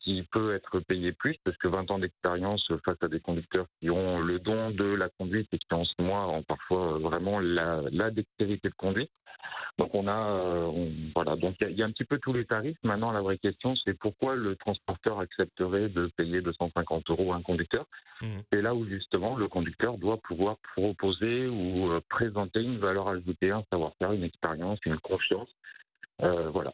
qui peut être payé plus, parce que 20 ans d'expérience face à des conducteurs qui ont le don de la conduite et qui en ce mois ont parfois vraiment la, la dextérité de conduite. Donc on a, euh, voilà, donc il y, a un petit peu tous les tarifs. Maintenant, la vraie question, c'est pourquoi le transporteur accepterait de payer 250 euros à un conducteur? Mmh. C'est là où justement le conducteur doit pouvoir proposer ou euh, présenter une valeur ajoutée, un savoir-faire, une expérience, une confiance. Euh, voilà.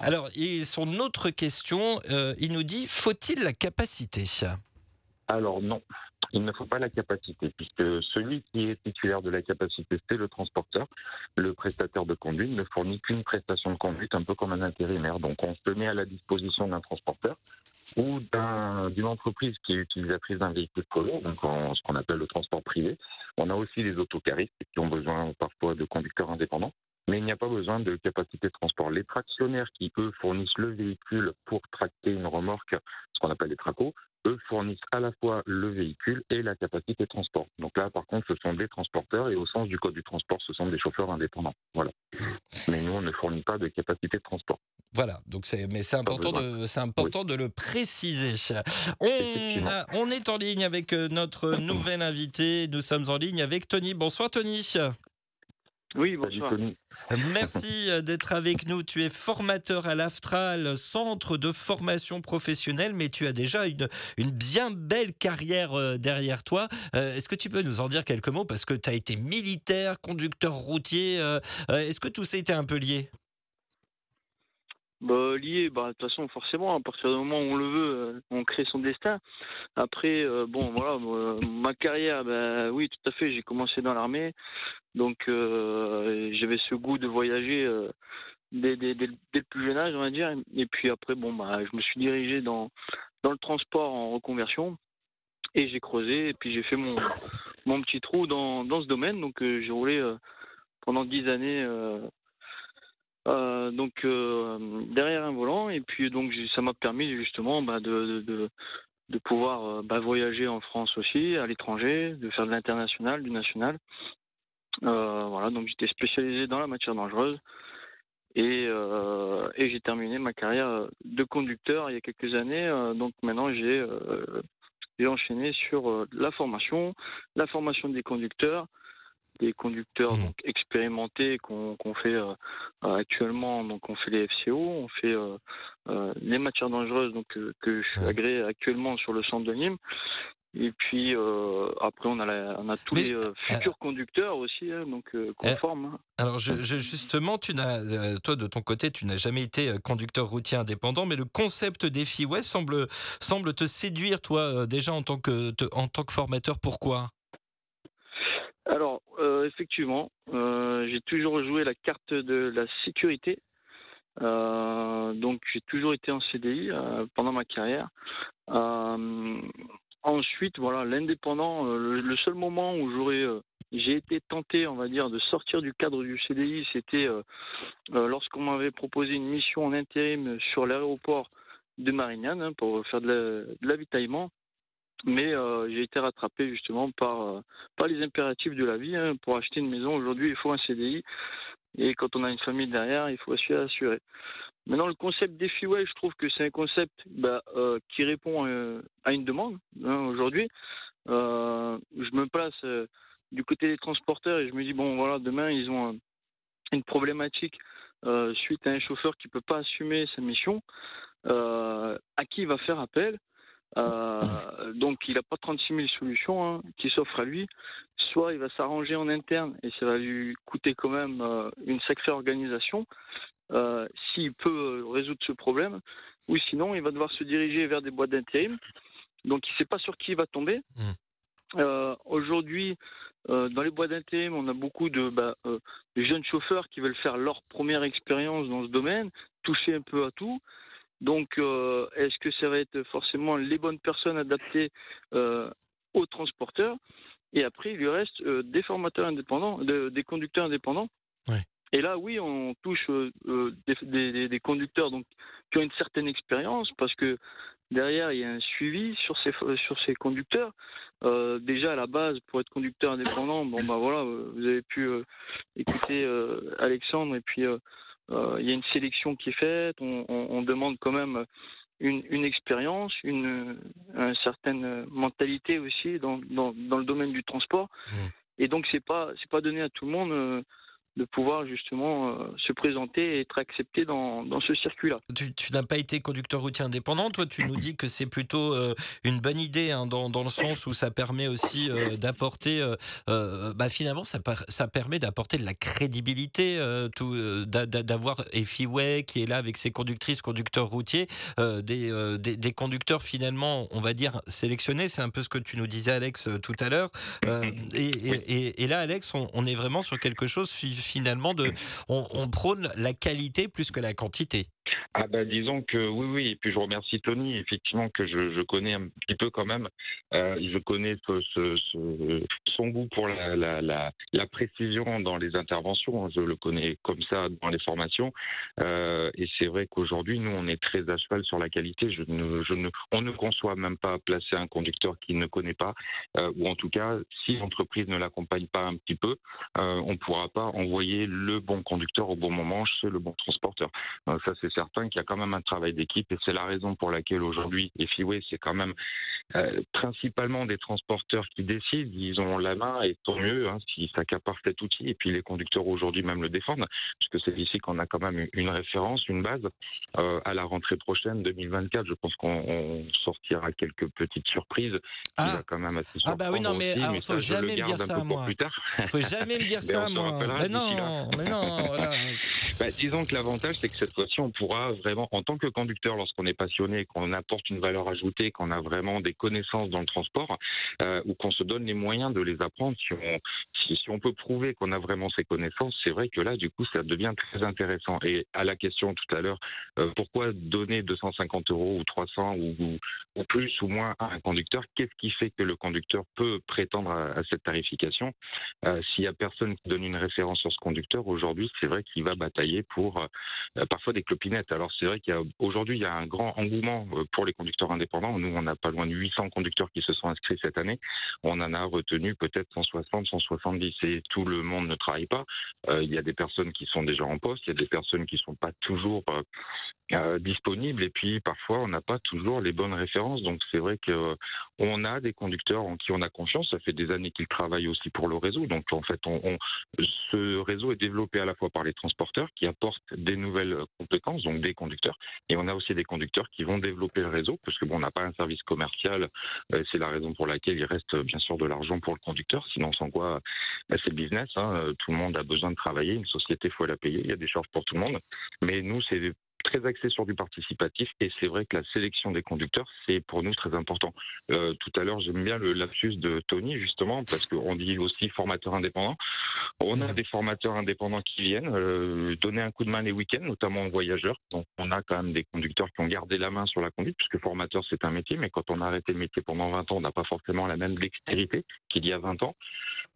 Alors, et son autre question, il nous dit faut-il la capacité? Alors non, il ne faut pas la capacité, puisque celui qui est titulaire de la capacité, c'est le transporteur. Le prestataire de conduite ne fournit qu'une prestation de conduite, un peu comme un intérimaire. Donc on se met à la disposition d'un transporteur ou d'une entreprise qui est utilisatrice d'un véhicule scolaire, donc ce qu'on appelle le transport privé. On a aussi les autocaristes qui ont besoin parfois de conducteurs indépendants. Mais il n'y a pas besoin de capacité de transport. Les tractionnaires qui, eux, fournissent le véhicule pour tracter une remorque, ce qu'on appelle les tracos, eux fournissent à la fois le véhicule et la capacité de transport. Donc là, par contre, ce sont des transporteurs et au sens du code du transport, ce sont des chauffeurs indépendants. Voilà. Mais nous, on ne fournit pas de capacité de transport. Voilà, donc c'est, mais c'est important, de, c'est important de le préciser. On, on est en ligne avec euh, notre nouvel invité. Nous sommes en ligne avec Tony. Bonsoir Tony. Oui, bonsoir. Merci euh, d'être avec nous. Tu es formateur à l'AFTRAL, centre de formation professionnelle, mais tu as déjà une, une bien belle carrière euh, derrière toi. Euh, est-ce que tu peux nous en dire quelques mots? Parce que tu as été militaire, conducteur routier. Est-ce que tout ça était un peu lié? Bah, lié, bah, de toute façon, forcément, à partir du moment où on le veut, on crée son destin. Après, bon, voilà, ma carrière, bah, oui, tout à fait, j'ai commencé dans l'armée. Donc euh, j'avais ce goût de voyager euh, dès, dès, le plus jeune âge, on va dire. Et puis après, bon, bah, je me suis dirigé dans, dans le transport en reconversion. Et j'ai creusé, et puis j'ai fait mon, mon petit trou dans, dans ce domaine. Donc euh, j'ai roulé pendant dix années donc derrière un volant. Et puis donc ça m'a permis justement bah, de, de, pouvoir bah, voyager en France aussi, à l'étranger, de faire de l'international, du national. Euh, voilà, donc j'étais spécialisé dans la matière dangereuse. Et, euh, et j'ai terminé ma carrière de conducteur il y a quelques années. Euh, donc maintenant, j'ai enchaîné sur la formation, la formation des conducteurs, des conducteurs mmh. donc, expérimentés qu'on fait actuellement. Donc on fait les FCO, on fait les matières dangereuses donc que je suis agréé actuellement sur le centre de Nîmes. Et puis euh, après, on a, on a tous les euh, futurs conducteurs aussi, hein, donc euh, conformes. Hein. Alors je, justement, tu n'as, toi de ton côté, tu n'as jamais été conducteur routier indépendant, mais le concept défi West semble, semble te séduire, toi déjà en tant que, en tant que formateur. Pourquoi? Alors effectivement, j'ai toujours joué la carte de la sécurité. donc j'ai toujours été en CDI pendant ma carrière. Ensuite, voilà, l'indépendant, euh, le, seul moment où j'aurais, euh, j'ai été tenté, on va dire, de sortir du cadre du CDI, c'était euh, lorsqu'on m'avait proposé une mission en intérim sur l'aéroport de Marignane hein, pour faire de l'avitaillement. Mais j'ai été rattrapé justement par, par les impératifs de la vie. Hein. Pour acheter une maison, aujourd'hui, il faut un CDI. Et quand on a une famille derrière, il faut assurer. Maintenant, le concept freeways, je trouve que c'est un concept bah, euh, qui répond euh, à une demande hein, aujourd'hui. Euh, je me place du côté des transporteurs et je me dis bon voilà demain ils ont une problématique suite à un chauffeur qui peut pas assumer sa mission. à qui il va faire appel? Donc il n'a pas 36 000 solutions hein, qui s'offrent à lui. Soit il va s'arranger en interne et ça va lui coûter quand même une sacrée organisation. Euh, s'il peut euh, résoudre ce problème, ou sinon il va devoir se diriger vers des boîtes d'intérim. Donc il ne sait pas sur qui il va tomber. Hmm. Euh, aujourd'hui, dans les boîtes d'intérim, on a beaucoup de, bah, de, jeunes chauffeurs qui veulent faire leur première expérience dans ce domaine, toucher un peu à tout. Donc, est-ce que ça va être forcément les bonnes personnes adaptées aux transporteurs? Et après, il lui reste des formateurs indépendants, des conducteurs indépendants. Et là, oui, on touche euh, euh, des, conducteurs donc, qui ont une certaine expérience parce que derrière, il y a un suivi sur ces, sur ces conducteurs. Euh, déjà, à la base, pour être conducteur indépendant, bon, bah voilà, vous avez pu écouter Alexandre et puis il y a une sélection qui est faite. On, demande quand même une, expérience, une, certaine mentalité aussi dans, dans, le domaine du transport. Mmh. Et donc, c'est pas, c'est pas donné à tout le monde de pouvoir justement euh, se présenter et être accepté dans, dans ce circuit-là. Tu, n'as pas été conducteur routier indépendant, toi tu nous dis que c'est plutôt euh, une bonne idée hein, dans, dans, le sens où ça permet aussi euh, d'apporter, bah, finalement ça, ça permet d'apporter de la crédibilité, d'avoir Way qui est là avec ses conductrices, conducteurs routiers, des, des, conducteurs finalement on va dire sélectionnés, c'est un peu ce que tu nous disais Alex tout à l'heure, et, et, là Alex on est vraiment sur quelque chose finalement, on, prône la qualité plus que la quantité. Ah bah disons que oui oui et puis je remercie Tony effectivement que je, connais un petit peu quand même. Euh, je connais ce, son goût pour la, la, précision dans les interventions je le connais comme ça dans les formations. Euh, et c'est vrai qu'aujourd'hui nous on est très à cheval sur la qualité. Je ne, je ne on ne conçoit même pas placer un conducteur qui ne connaît pas. Euh, ou en tout cas si l'entreprise ne l'accompagne pas un petit peu on ne pourra pas envoyer le bon conducteur au bon moment chez le bon transporteur. Ça c'est certain qu'il y a quand même un travail d'équipe et c'est la raison pour laquelle aujourd'hui, les Fiway, c'est quand même euh, principalement des transporteurs qui décident, ils ont la main et tant mieux hein, s'ils s'accaparent cet outil et puis les conducteurs aujourd'hui même le défendent puisque c'est ici qu'on a quand même une référence, une base. Euh, à la rentrée prochaine 2024, je pense qu'on sortira quelques petites surprises. Ah, quand même assez ah bah oui non mais, il faut jamais me dire ça moi. Faut jamais me dire ça moi. Mais non, mais non. Voilà. Bah, disons que l'avantage c'est que cette fois-ci on pourra vraiment, en tant que conducteur, lorsqu'on est passionné, qu'on apporte une valeur ajoutée, qu'on a vraiment des connaissances dans le transport, euh, ou qu'on se donne les moyens de les apprendre, si on, peut prouver qu'on a vraiment ces connaissances, c'est vrai que là, du coup, ça devient très intéressant. Et à la question tout à l'heure, euh, pourquoi donner 250 euros ou 300 ou, plus ou moins à un conducteur Qu'est-ce qui fait que le conducteur peut prétendre à, cette tarification? Euh, S'il y a personne qui donne une référence sur ce conducteur, aujourd'hui, c'est vrai qu'il va batailler pour parfois des clopinettes. Alors c'est vrai qu'aujourd'hui, il, y a un grand engouement euh, pour les conducteurs indépendants. Nous, on n'a pas loin de 800 conducteurs qui se sont inscrits cette année. On en a retenu peut-être 160, 170 et tout le monde ne travaille pas. Euh, il y a des personnes qui sont déjà en poste, il y a des personnes qui ne sont pas toujours euh, disponibles et puis parfois on n'a pas toujours les bonnes références. Donc c'est vrai qu'on a des conducteurs en qui on a confiance. Ça fait des années qu'ils travaillent aussi pour le réseau. Donc en fait, on, ce réseau est développé à la fois par les transporteurs qui apportent des nouvelles compétences, donc des conducteurs. Et on a aussi des conducteurs qui vont développer le réseau, parce que bon, on n'a pas un service commercial. Euh, c'est la raison pour laquelle il reste bien sûr de l'argent pour le conducteur. Sinon, sans quoi, bah, c'est le business. Hein. Euh, tout le monde a besoin de travailler. Une société, faut la payer. Il y a des charges pour tout le monde. Mais nous, c'est très axé sur du participatif et c'est vrai que la sélection des conducteurs, c'est pour nous très important. Euh, tout à l'heure, j'aime bien le lapsus de Tony, justement, parce qu'on dit aussi formateur indépendant. On a des formateurs indépendants qui viennent euh, donner un coup de main les week-ends, notamment aux voyageurs. Donc, on a quand même des conducteurs qui ont gardé la main sur la conduite, puisque formateur, c'est un métier, mais quand on a arrêté le métier pendant 20 ans, on n'a pas forcément la même dextérité qu'il y a 20 ans.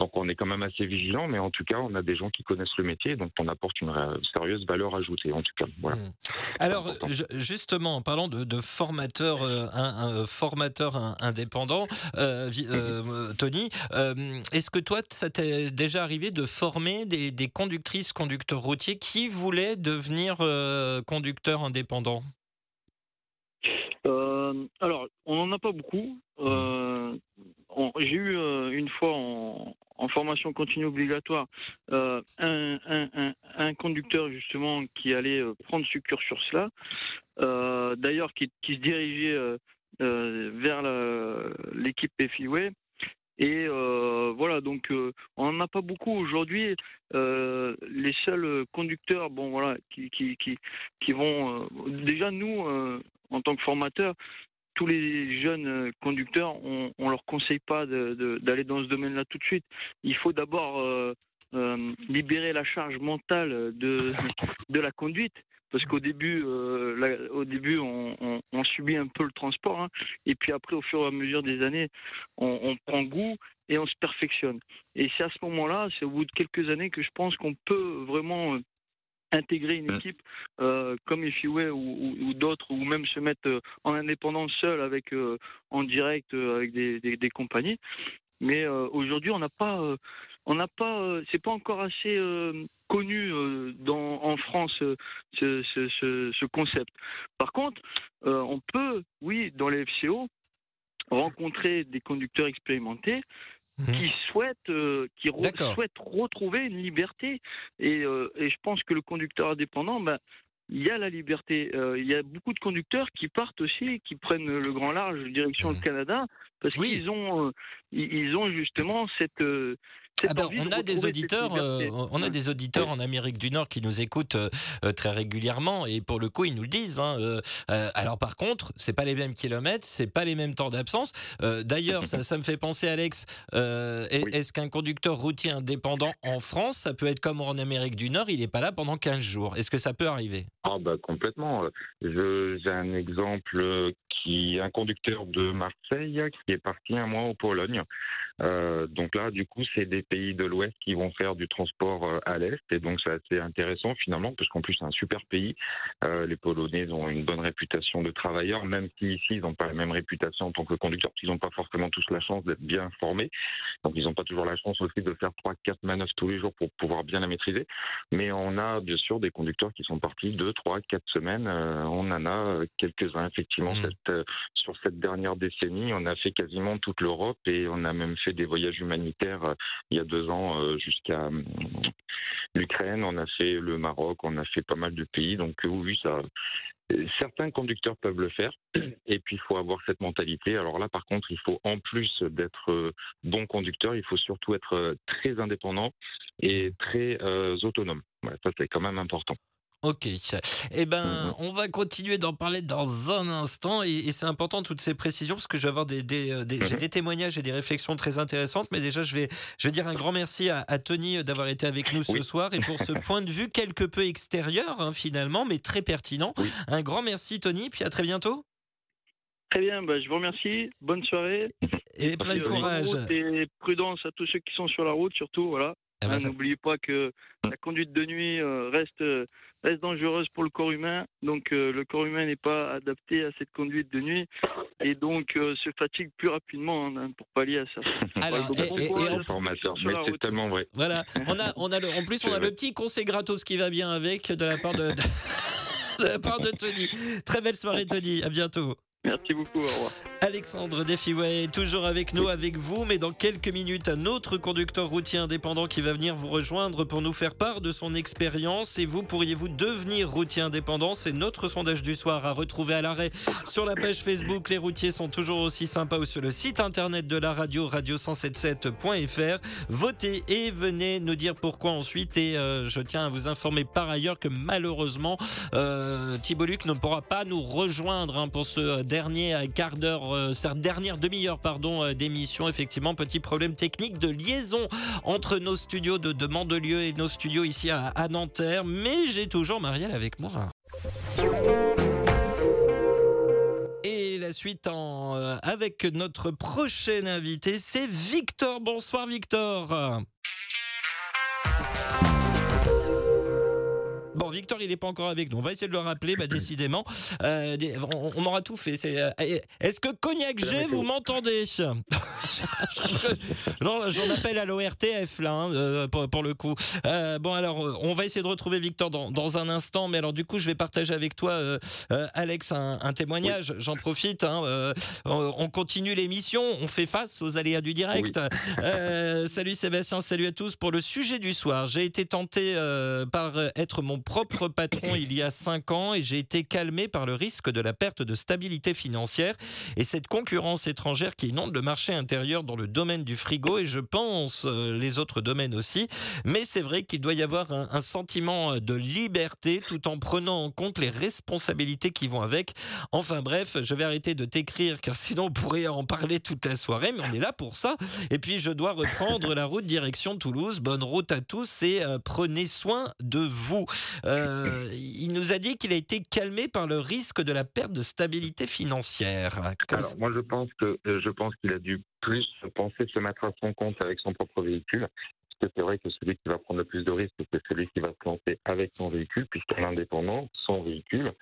Donc on est quand même assez vigilant, mais en tout cas, on a des gens qui connaissent le métier, donc on apporte une sérieuse valeur ajoutée, en tout cas. Voilà. Mm. Alors, je- justement, en parlant de, de formateur, euh, un, un formateur un- indépendant, euh, euh, Tony, euh, est-ce que toi, ça t'est déjà arrivé de former des, des conductrices, conducteurs routiers qui voulaient devenir euh, conducteurs indépendants? Euh, alors, on n'en a pas beaucoup. Euh, J'ai eu euh, une fois en, en formation continue obligatoire euh, un, conducteur justement qui allait euh, prendre ce cursus-là, euh, d'ailleurs qui, se dirigeait vers l'équipe FIWay. Et euh, voilà, donc on n'en a pas beaucoup aujourd'hui. Les seuls conducteurs, bon voilà, qui, qui, qui, vont déjà nous en tant que formateurs, tous les jeunes euh, conducteurs, on, on leur conseille pas d'aller dans ce domaine-là tout de suite. Il faut d'abord euh, euh, libérer la charge mentale de, la conduite. Parce qu'au début, au début, on, subit un peu le transport, hein. et puis après, au fur et à mesure des années, on, prend goût et on se perfectionne. Et c'est à ce moment-là, c'est au bout de quelques années que je pense qu'on peut vraiment intégrer une Mm. équipe euh, comme Ifiway ou, ou- ou d'autres, ou même se mettre euh, en indépendance seul avec euh, en direct avec des, des- des compagnies. Mais euh, aujourd'hui, on n'a pas, on n'a pas, c'est pas encore assez connu dans, en France ce, ce- ce- ce concept. Par contre, on peut, oui, dans les FCO, rencontrer des conducteurs expérimentés Mhm. qui souhaitent, euh, qui re- souhaitent retrouver une liberté. Et, euh, et je pense que le conducteur indépendant, ben, il y a la liberté. Euh, il y a beaucoup de conducteurs qui partent aussi, qui prennent le grand large direction Mhm. le Canada, parce Oui. qu'ils ont, euh, ils ils ont justement cette. euh, cette Ah ben, de on a des auditeurs, euh, on a des auditeurs en Amérique du Nord qui nous écoutent euh, euh, très régulièrement et pour le coup ils nous le disent. hein, euh, euh, alors par contre, c'est pas les mêmes kilomètres, c'est pas les mêmes temps d'absence. Euh, D'ailleurs, ça, ça me fait penser, Alex, euh, est-ce qu'un conducteur routier indépendant en France, ça peut être comme en Amérique du Nord, il n'est pas là pendant 15 jours? Est-ce que ça peut arriver? Ah bah complètement. J'ai un exemple qui un conducteur de Marseille qui est parti un mois en Pologne. Euh, donc là, du coup, c'est des pays de l'Ouest qui vont faire du transport euh, à l'Est. Et donc, c'est assez intéressant finalement, parce qu'en plus, c'est un super pays. Euh, les Polonais ont une bonne réputation de travailleurs, même si ici, ils n'ont pas la même réputation en tant que conducteurs, parce qu'ils n'ont pas forcément tous la chance d'être bien formés. Donc, ils n'ont pas toujours la chance aussi de faire trois, quatre manœuvres tous les jours pour pouvoir bien la maîtriser. Mais on a bien sûr des conducteurs qui sont partis deux, trois, quatre semaines. Euh, on en a quelques-uns effectivement. Cette, euh, sur cette dernière décennie, on a fait quasiment toute l'Europe et on a même fait des voyages humanitaires il y a deux ans euh, jusqu'à hum, l'Ukraine. On a fait le Maroc, on a fait pas mal de pays. Donc euh, oui, ça. euh, Certains conducteurs peuvent le faire, et puis il faut avoir cette mentalité. Alors là, par contre, il faut en plus d'être euh, bon conducteur, il faut surtout être euh, très indépendant et très euh, autonome. Ça, c'est quand même important. Ok. Eh ben, Mhm. on va continuer d'en parler dans un instant. Et, et c'est important toutes ces précisions parce que je vais avoir des, des, euh, des- j'ai Mhm. des témoignages et des réflexions très intéressantes. Mais déjà, je vais, je vais dire un grand merci à, à Tony d'avoir été avec nous ce Oui. soir et pour ce point de vue quelque peu extérieur hein, finalement, mais très pertinent. Oui. Un grand merci Tony. Puis à très bientôt. Très bien, bah, je vous remercie. Bonne soirée. Et plein de euh, courage. Et prudence à tous ceux qui sont sur la route, surtout. Voilà. Ah ben, Hein, ça- N'oubliez pas que la conduite de nuit euh, reste, euh, reste dangereuse pour le corps humain. Donc euh, le corps humain n'est pas adapté à cette conduite de nuit et donc euh, se fatigue plus rapidement hein, pour pallier à ça. Alors, et- et- et en- Formateur, mais c'est tellement vrai. Voilà, on a, on a le, en plus on a le petit conseil gratos qui va bien avec de la part de, de, de la part de Tony. Très belle soirée Tony, à bientôt. Merci beaucoup. Au revoir. Alexandre Defiway est toujours avec nous, avec vous, mais dans quelques minutes, un autre conducteur routier indépendant qui va venir vous rejoindre pour nous faire part de son expérience. Et vous, pourriez-vous devenir routier indépendant? C'est notre sondage du soir à retrouver à l'arrêt sur la page Facebook. Les routiers sont toujours aussi sympas ou sur le site internet de la radio, radio177.fr. Votez et venez nous dire pourquoi ensuite. Et euh, je tiens à vous informer par ailleurs que malheureusement, euh, Thibault Luc ne pourra pas nous rejoindre hein, pour ce dernier euh, quart d'heure, euh, cette dernière demi-heure pardon euh, d'émission. Effectivement, petit problème technique de liaison entre nos studios de, de Mandelieu et nos studios ici à, Nanterre. Mais j'ai toujours Marielle avec moi. Et la suite avec notre prochain invité, c'est Victor. Bonsoir Victor. Bon, Victor, il n'est pas encore avec nous. On va essayer de le rappeler, bah, décidément. Euh, on, on aura tout fait. Euh, Est-ce que Cognac G, vous m'entendez? J'en appelle à l'ORTF, là, hein, euh, pour, pour le coup. Euh, bon, alors, on va essayer de retrouver Victor dans, dans un instant. Mais alors, du coup, je vais partager avec toi, Alex, un, un témoignage. J'en profite. hein, on on continue l'émission. On fait face aux aléas du direct. Salut Sébastien, salut à tous. Pour le sujet du soir, j'ai été tenté par être mon propre patron il y a cinq ans et j'ai été calmé par le risque de la perte de stabilité financière et cette concurrence étrangère qui inonde le marché intérieur dans le domaine du frigo et je pense euh, les autres domaines aussi. Mais c'est vrai qu'il doit y avoir un, sentiment de liberté tout en prenant en compte les responsabilités qui vont avec. Enfin bref, je vais arrêter de t'écrire car sinon on pourrait en parler toute la soirée, mais on est là pour ça. Et puis je dois reprendre la route direction Toulouse. Bonne route à tous et euh, prenez soin de vous. Euh, il nous a dit qu'il a été calmé par le risque de la perte de stabilité financière. Alors, moi, je pense que euh, je pense qu'il a dû plus penser se mettre à son compte avec son propre véhicule. Parce que c'est vrai que celui qui va prendre le plus de risques, c'est celui qui va se lancer avec son véhicule, puisque l'indépendant, son véhicule,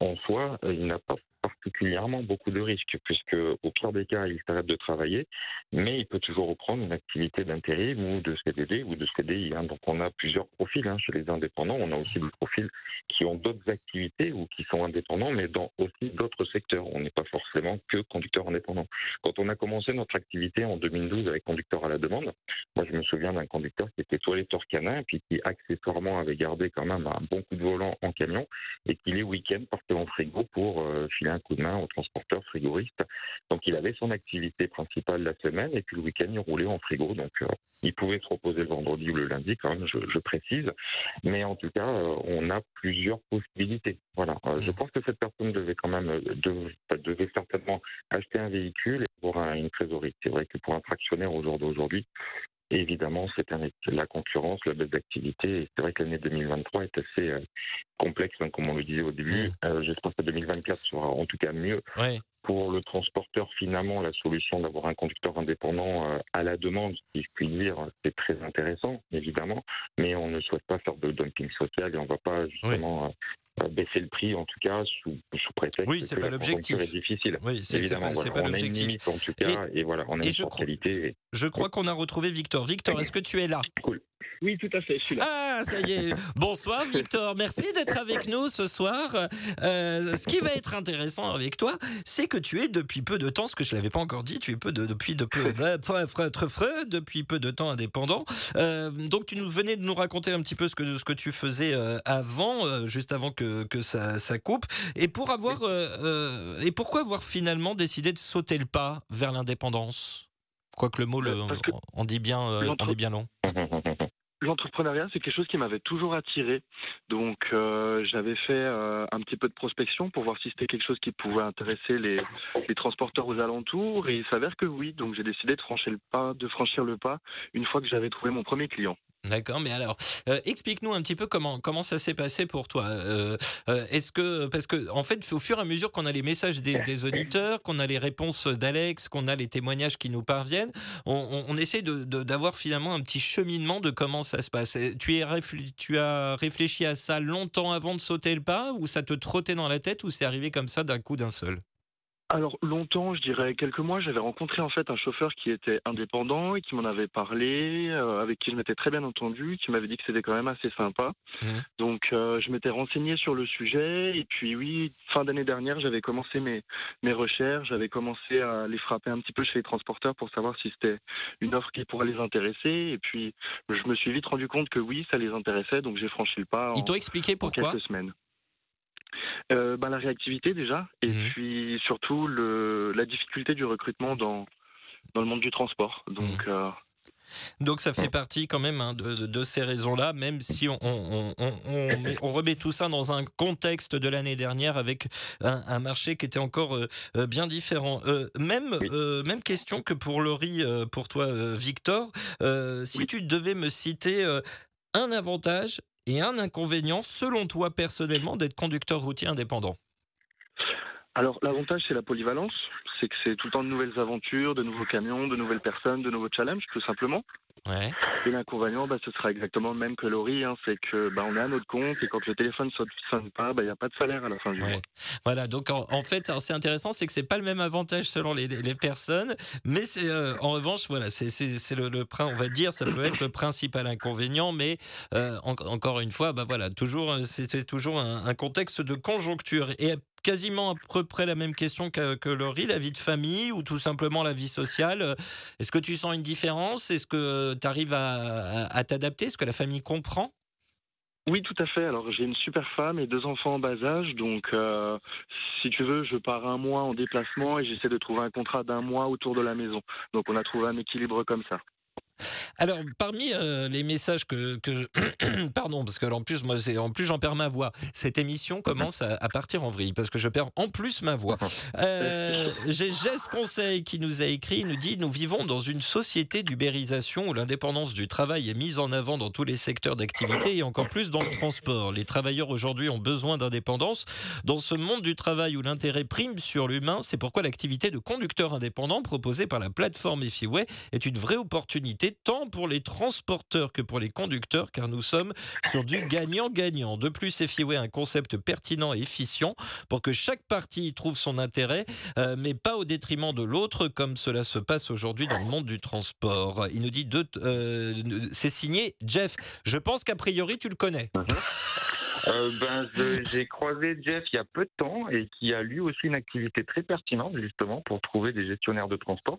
en soi, euh, il n'a pas particulièrement beaucoup de risques, puisque au pire des cas, il s'arrête de travailler, mais il peut toujours reprendre une activité d'intérim ou de CDD ou de CDI. hein. Donc on a plusieurs profils hein, chez les indépendants. On a aussi des profils qui ont d'autres activités ou qui sont indépendants, mais dans aussi d'autres secteurs. On n'est pas forcément que conducteur indépendant. Quand on a commencé notre activité en 2012 avec conducteur à la demande, moi je me souviens d'un conducteur qui était toiletteur canin, puis qui accessoirement avait gardé quand même un bon coup de volant en camion, et qui les week-ends partait en frigo pour euh, filer un coup de main aux transporteurs frigoristes. Donc il avait son activité principale la semaine, et puis le week-end il roulait en frigo. Donc euh, il pouvait se reposer le vendredi ou le lundi, quand même, je, je précise. Mais en tout cas, euh, on a plusieurs possibilités. Voilà. Euh, je pense que cette personne devait quand même dev- devait certainement acheter un véhicule et avoir un- une trésorerie. C'est vrai que pour un fractionnaire au jour d'aujourd'hui, évidemment, c'est un- la concurrence, la baisse d'activité. C'est vrai que l'année 2023 est assez euh, complexe, hein, comme on le disait au début. Euh, J'espère que 2024 sera en tout cas mieux Ouais. pour le transporteur, finalement, la solution d'avoir un conducteur indépendant euh, à la demande, si je puis dire, c'est très intéressant, évidemment, mais on ne souhaite pas faire de dumping social et on ne va pas justement euh, baisser le prix, en tout cas, sous, sous prétexte Oui, c'est que pas la l'objectif. conjoncture est difficile. Oui, c'est c'est Évidemment, pas, voilà. c'est pas on a une l'objectif. limite, en tout cas, et, voilà, on a et une je crois- qualité. et- Je crois qu'on a retrouvé Victor. Victor, est-ce que tu es là? Cool. Oui, tout à fait, je suis là. Ah, ça y est. Bonsoir Victor, merci d'être avec nous ce soir. Euh, ce qui va être intéressant avec toi, c'est que tu es depuis peu de temps, ce que je l'avais pas encore dit, tu es peu de, depuis de peu, de- depuis peu de temps indépendant. Euh, donc tu nous venais de nous raconter un petit peu ce que, ce que tu faisais euh, avant, juste avant que, que ça, ça coupe. Et pour avoir euh, et pourquoi avoir finalement décidé de sauter le pas vers l'indépendance? Quoique le mot le, que- on dit bien, on dit bien long. L'entrepreneuriat, c'est quelque chose qui m'avait toujours attiré. Donc, euh, j'avais fait euh, un petit peu de prospection pour voir si c'était quelque chose qui pouvait intéresser les, transporteurs aux alentours. Et il s'avère que oui. Donc, j'ai décidé de franchir le pas, de franchir le pas une fois que j'avais trouvé mon premier client. D'accord, mais alors, euh, explique-nous un petit peu comment, comment ça s'est passé pour toi. Euh, euh, Est-ce que, parce que, en fait, au fur et à mesure qu'on a les messages des, auditeurs, qu'on a les réponses d'Alex, qu'on a les témoignages qui nous parviennent, on, essaie d'avoir finalement un petit cheminement de comment ça se passe. Tu, tu as réfléchi à ça longtemps avant de sauter le pas, ou ça te trottait dans la tête, ou c'est arrivé comme ça d'un coup d'un seul? Alors longtemps, je dirais quelques mois, j'avais rencontré en fait un chauffeur qui était indépendant et qui m'en avait parlé, euh, avec qui je m'étais très bien entendu, qui m'avait dit que c'était quand même assez sympa. Mhm. Donc euh, je m'étais renseigné sur le sujet et puis oui, fin d'année dernière, j'avais commencé mes mes recherches, j'avais commencé à les frapper un petit peu chez les transporteurs pour savoir si c'était une offre qui pourrait les intéresser et puis je me suis vite rendu compte que oui, ça les intéressait, donc j'ai franchi le pas. Ils en- t'ont expliqué en pourquoi? quelques semaines. Euh, bah, la réactivité déjà, et Mhm. puis surtout le, la difficulté du recrutement dans, dans le monde du transport. Donc, Mhm. euh, Donc ça fait partie quand même hein, de, ces raisons-là, même si on, on- on- on met- on remet tout ça dans un contexte de l'année dernière avec un, un marché qui était encore euh, euh, bien différent. Euh, même, euh, même question que pour Laurie, pour toi Victor, si Oui. tu devais me citer un avantage et un inconvénient selon toi personnellement d'être conducteur routier indépendant? Alors l'avantage c'est la polyvalence, c'est que c'est tout le temps de nouvelles aventures, de nouveaux camions, de nouvelles personnes, de nouveaux challenges tout simplement. Ouais. Et l'inconvénient, bah, ce sera exactement le même que Laurie, hein, c'est que bah, on est à notre compte et quand le téléphone ne sonne pas, bah, il n'y a pas de salaire à la fin du Ouais. mois. Voilà, donc en, en fait, c'est intéressant, c'est que c'est pas le même avantage selon les, les personnes, mais c'est euh, en revanche, voilà, c'est le, le on va dire, ça peut être le principal inconvénient, mais euh, en- encore une fois, bah voilà, toujours, euh, c'était toujours un, un contexte de conjoncture et quasiment à peu près la même question que, Laurie, la vie de famille ou tout simplement la vie sociale. Est-ce que tu sens une différence? Est-ce que tu arrives à t'adapter? Est-ce que la famille comprend? Oui, tout à fait. Alors j'ai une super femme et deux enfants en bas âge, donc euh, si tu veux, je pars un mois en déplacement et j'essaie de trouver un contrat d'un mois autour de la maison. Donc on a trouvé un équilibre comme ça. Alors, parmi euh, les messages que, que je... Pardon, parce que en plus, moi, c'est- en plus j'en perds ma voix. Cette émission commence à, à partir en vrille, parce que je perds en plus ma voix. Euh, J'ai Jess Conseil qui nous a écrit, il nous dit « Nous vivons dans une société d'ubérisation où l'indépendance du travail est mise en avant dans tous les secteurs d'activité et encore plus dans le transport. Les travailleurs aujourd'hui ont besoin d'indépendance. Dans ce monde du travail où l'intérêt prime sur l'humain, c'est pourquoi l'activité de conducteur indépendant proposée par la plateforme Efiway est une vraie opportunité tant pour les transporteurs que pour les conducteurs car nous sommes sur du gagnant-gagnant. De plus, Efiway a un concept pertinent et efficient pour que chaque partie y trouve son intérêt, euh, mais pas au détriment de l'autre comme cela se passe aujourd'hui dans le monde du transport. Il nous dit, euh, c'est signé Jeff. Je pense qu'a priori tu le connais. Euh, ben, j'ai croisé Jeff il y a peu de temps et qui a lui aussi une activité très pertinente justement pour trouver des gestionnaires de transport.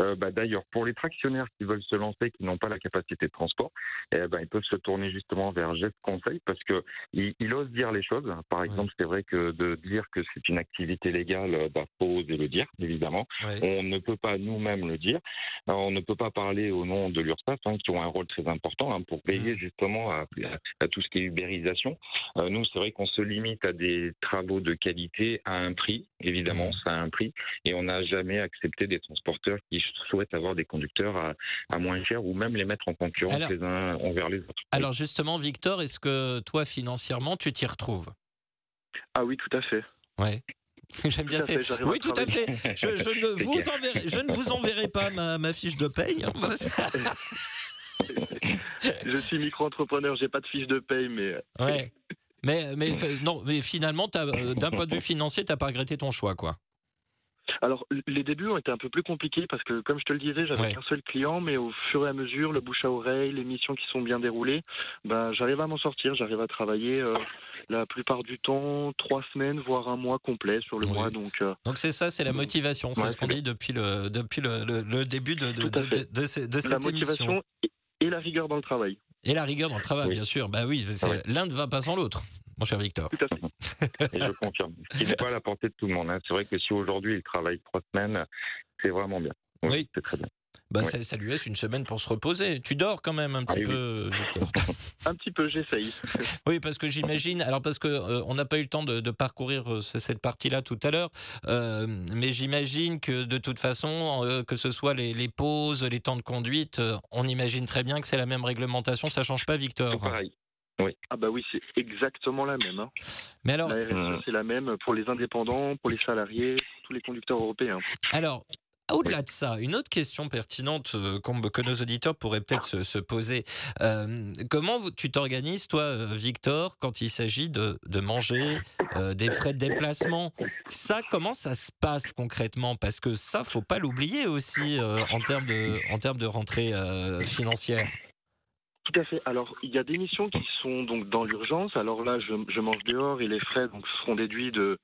Euh, bah, D'ailleurs, pour les tractionnaires qui veulent se lancer, qui n'ont pas la capacité de transport, eh ben, ils peuvent se tourner justement vers Jeff Conseil parce que il, il ose dire les choses. Par exemple, c'est vrai que de dire que c'est une activité légale, euh, bah, faut oser le dire, évidemment. Ouais. On ne peut pas nous-mêmes le dire. On ne peut pas parler au nom de l'URSSAF, hein, qui ont un rôle très important hein, pour veiller justement à, à tout ce qui est ubérisation. Euh, nous, c'est vrai qu'on se limite à des travaux de qualité à un prix, évidemment, ça a un prix, et on n'a jamais accepté des transporteurs qui souhaitent avoir des conducteurs à, à moins cher ou même les mettre en concurrence Alors- les uns envers les autres. Alors justement, Victor, est-ce que toi, financièrement, tu t'y retrouves? Ah oui, tout à fait. Ouais. J'aime bien ces... Oui, tout à fait. Je, je ne vous enverrai, je ne vous enverrai pas ma, ma fiche de paye. Je suis micro-entrepreneur, j'ai pas de fiche de paye, mais euh, Ouais. Mais, mais, non, mais finalement, euh, d'un point de vue financier, t'as pas regretté ton choix, quoi. Alors, les débuts ont été un peu plus compliqués parce que, comme je te le disais, j'avais Ouais. qu'un seul client, mais au fur et à mesure, le bouche à oreille, les missions qui sont bien déroulées, ben, j'arrive à m'en sortir. J'arrive à travailler euh, la plupart du temps trois semaines, voire un mois complet sur le Oui. mois. Donc, euh, Donc c'est ça, c'est la motivation. C'est Ouais, ce qu'on dit depuis le, depuis le, le- le début de, de, la cette émission. Et- la rigueur dans le travail. Et la rigueur dans le travail, Oui. bien sûr. Bah oui, Ah ouais. l'un ne va pas sans l'autre, mon cher Victor. Tout à fait. Et je confirme. Ce qui n'est pas à la portée de tout le monde. hein. C'est vrai que si aujourd'hui il travaille trois semaines, c'est vraiment bien. Oui. C'est très bien. Bah, ça, ça lui laisse une semaine pour se reposer. Tu dors quand même un petit Ah oui, peu, Victor. Un petit peu, j'essaye. Oui, parce que j'imagine. Alors, parce que euh, on n'a pas eu le temps de, de parcourir euh, ce- cette partie-là tout à l'heure, euh, mais j'imagine que de toute façon, euh, que ce soit les, les pauses, les temps de conduite, on imagine très bien que c'est la même réglementation. Ça change pas, Victor. pareil. Ah bah oui, c'est exactement la même. hein. Mais alors, c'est la même pour les indépendants, pour les salariés, tous les conducteurs européens. Alors, au-delà de ça, une autre question pertinente euh, que nos auditeurs pourraient peut-être se, se poser. Euh, comment tu t'organises, toi, euh, Victor, quand il s'agit de, manger, des frais de déplacement? Ça, comment ça se passe concrètement? Parce que ça, faut pas l'oublier aussi en termes de, en de rentrée financière. Tout à fait. Alors, il y a des missions qui sont donc dans l'urgence. Alors là, je, je mange dehors et les frais donc seront déduits de.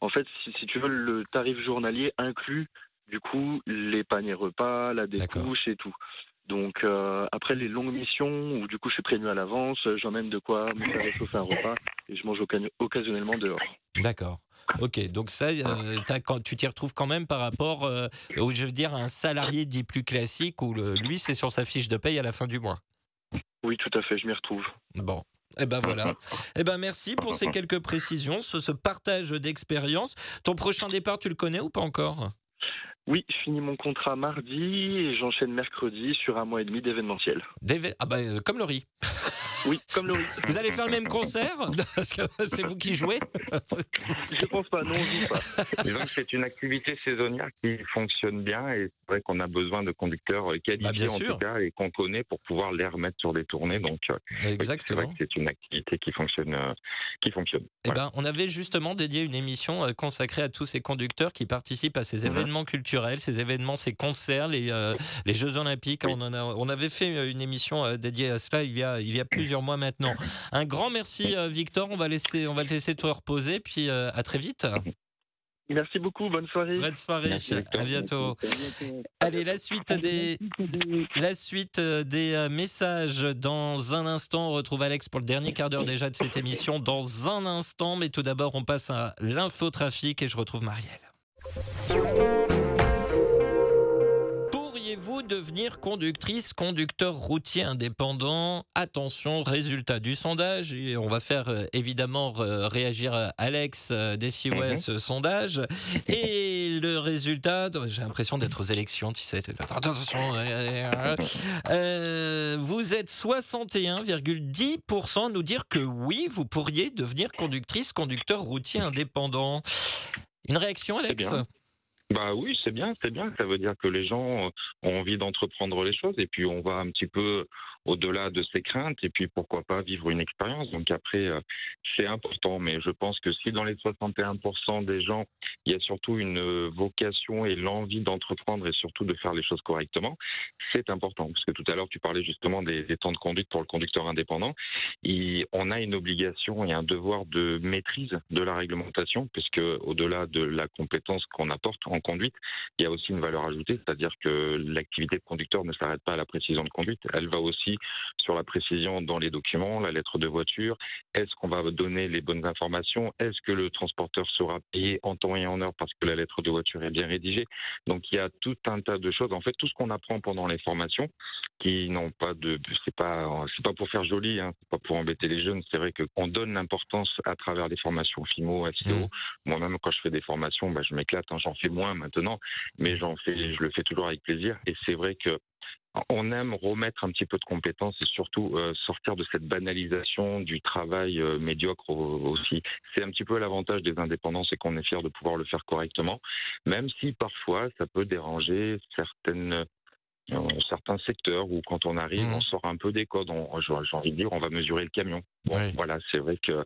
En fait, si, si tu veux, le tarif journalier inclut du coup les paniers repas, la D'accord. découche et tout. Donc euh, après les longues missions où du coup je suis prévenu à l'avance, j'emmène de quoi me faire réchauffer un repas et je mange occa- occasionnellement dehors. D'accord. Ok, donc ça, euh, tu t'y retrouves quand même par rapport, euh, au, je veux dire, à un salarié dit plus classique où le- lui, c'est sur sa fiche de paye à la fin du mois. Oui, tout à fait, je m'y retrouve. Bon. Eh ben voilà. Eh ben merci pour ces quelques précisions, ce, ce partage d'expérience. Ton prochain départ, tu le connais ou pas encore? Oui, je finis mon contrat mardi et j'enchaîne mercredi sur un mois et demi d'événementiel. Ah bah, euh, comme le riz. Oui, comme Laurie. Vous allez faire le même concert? Parce que c'est vous qui jouez? Je pense pas, non, on joue pas. Disons que c'est une activité saisonnière qui fonctionne bien et c'est vrai qu'on a besoin de conducteurs euh, qualifiés Bah, bien en sûr. tout cas et qu'on connaît pour pouvoir les remettre sur des tournées. Donc euh, oui, c'est vrai Exactement. que c'est une activité qui fonctionne, euh, qui fonctionne. Eh Voilà. ben, on avait justement dédié une émission euh, consacrée à tous ces conducteurs qui participent à ces événements culturels, ces événements, ces concerts, les, euh, les Jeux Olympiques. Oui. On, en a- on avait fait euh, une émission euh, dédiée à cela il y a, il y a plusieurs mois maintenant. Un grand merci, Victor. On va, laisser, on va te laisser te reposer, puis euh, à très vite. Merci beaucoup, bonne soirée. Bonne soirée, Merci, à bientôt. Allez, la suite des, la suite des messages dans un instant. On retrouve Alex pour le dernier quart d'heure déjà de cette émission dans un instant. Mais tout d'abord, on passe à l'infotrafic et je retrouve Marielle. Devenir conductrice, conducteur routier indépendant Attention, résultat du sondage. Et on va faire euh, évidemment réagir euh, Alex euh, des Fiouet à ce sondage. Et le résultat, j'ai l'impression d'être aux élections, tu sais. Attention, euh, vous êtes 61,10% à nous dire que oui, vous pourriez devenir conductrice, conducteur routier indépendant. Une réaction, Alex? Bah oui, c'est bien, c'est bien. Ça veut dire que les gens ont envie d'entreprendre les choses et puis on va un petit peu au-delà de ces craintes et puis pourquoi pas vivre une expérience. Donc après, euh, c'est important, mais je pense que si dans les 61% des gens, il y a surtout une euh, vocation et l'envie d'entreprendre et surtout de faire les choses correctement, c'est important. Parce que tout à l'heure, tu parlais justement des, temps de conduite pour le conducteur indépendant. On a une obligation et un devoir de maîtrise de la réglementation, puisque au-delà de la compétence qu'on apporte en conduite, il y a aussi une valeur ajoutée, c'est-à-dire que l'activité de conducteur ne s'arrête pas à la précision de conduite, elle va aussi sur la précision dans les documents, la lettre de voiture, est-ce qu'on va donner les bonnes informations, est-ce que le transporteur sera payé en temps et en heure parce que la lettre de voiture est bien rédigée? Donc il y a tout un tas de choses, en fait tout ce qu'on apprend pendant les formations qui n'ont pas de c'est pas c'est pas pour faire joli hein, c'est pas pour embêter les jeunes, c'est vrai qu'on donne l'importance à travers les formations FIMO, SEO. Mhm. Moi-même quand je fais des formations, bah, je m'éclate, hein, j'en fais moins maintenant, mais j'en fais je le fais toujours avec plaisir et c'est vrai que on aime remettre un petit peu de compétences et surtout euh, sortir de cette banalisation du travail euh, médiocre au- aussi. C'est un petit peu l'avantage des indépendants, c'est qu'on est fier de pouvoir le faire correctement, même si parfois ça peut déranger certaines euh, certains secteurs où quand on arrive, Mhm. on sort un peu des codes. On- J'ai envie de dire, on va mesurer le camion. Bon, Oui. voilà, c'est vrai que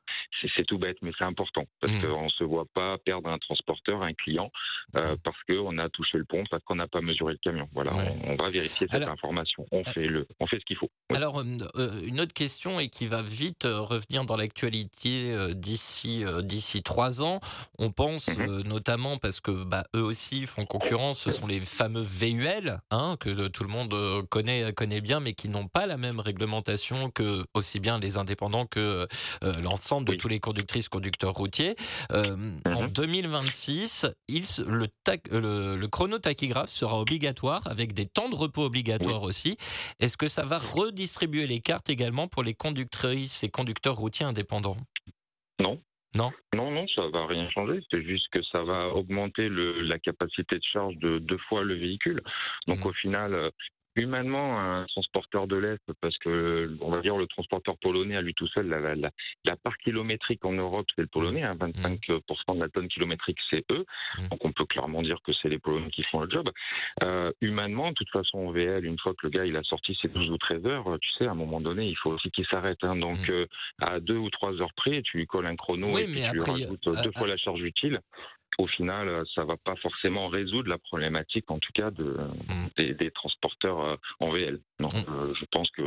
c'est tout bête, mais c'est important parce Mhm. qu'on se voit pas perdre un transporteur, un client, euh, parce qu'on a touché le pont, parce qu'on n'a pas mesuré le camion. Voilà, Ouais. on, on va vérifier cette Alors- information. On fait le, on fait ce qu'il faut. Oui. Alors, euh, euh, une autre question et qui va vite euh, revenir dans l'actualité euh, d'ici euh, d'ici trois ans. On pense euh, notamment parce que bah, eux aussi font concurrence. Ce sont les fameux VUL hein, que tout le monde euh, connaît connaît bien, mais qui n'ont pas la même réglementation que aussi bien les indépendants que euh, l'ensemble de Oui. tous les conductrices conducteurs routiers. Euh, En Mhm. 2026, il, se- le, le, le chronotachygraphe sera obligatoire avec des temps de repos obligatoires aussi. Est-ce que ça va redistribuer les cartes également pour les conductrices et conducteurs routiers indépendants? Non. Non. Non, non, ça va rien changer. C'est juste que ça va augmenter le, la capacité de charge de deux fois le véhicule. Donc Mhm. au final, euh, humainement, un transporteur de l'Est, parce que on va dire le transporteur polonais à lui tout seul, la, la, la- la part kilométrique en Europe, c'est le polonais. Hein, 25% de la tonne kilométrique, c'est eux. Mhm. Donc on peut clairement dire que c'est les polonais qui font le job. Euh, humainement, de toute façon, en VL, une fois que le gars il a sorti ses 12 ou 13 heures, tu sais, à un moment donné, il faut aussi qu'il s'arrête. Hein. Donc Mhm. euh, à deux ou trois heures près, tu lui colles un chrono Oui, et mais tu lui après, rajoutes euh, deux fois la charge utile. Au final, euh, ça va pas forcément résoudre la problématique, en tout cas, de, Mhm. des, des transporteurs euh, en VL. Non, Mhm. euh, je pense que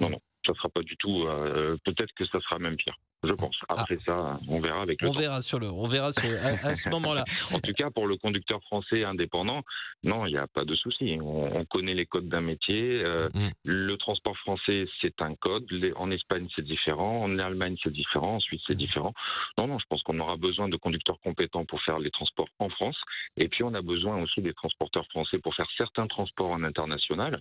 non, non, ça sera pas du tout. euh, Peut-être que ça sera même pire. Je pense. Après ça, on verra avec le On temps. verra sur le, on verra sur, à, à ce moment-là. En tout cas, pour le conducteur français indépendant, non, il n'y a pas de souci. On, on connaît les codes d'un métier. euh, Mm. Le transport français, c'est un code. Les- en Espagne, c'est différent. En Allemagne, c'est différent. En Suisse, c'est Mm. différent. Non, non, je pense qu'on aura besoin de conducteurs compétents pour faire les transports en France. Et puis, on a besoin aussi des transporteurs français pour faire certains transports en international.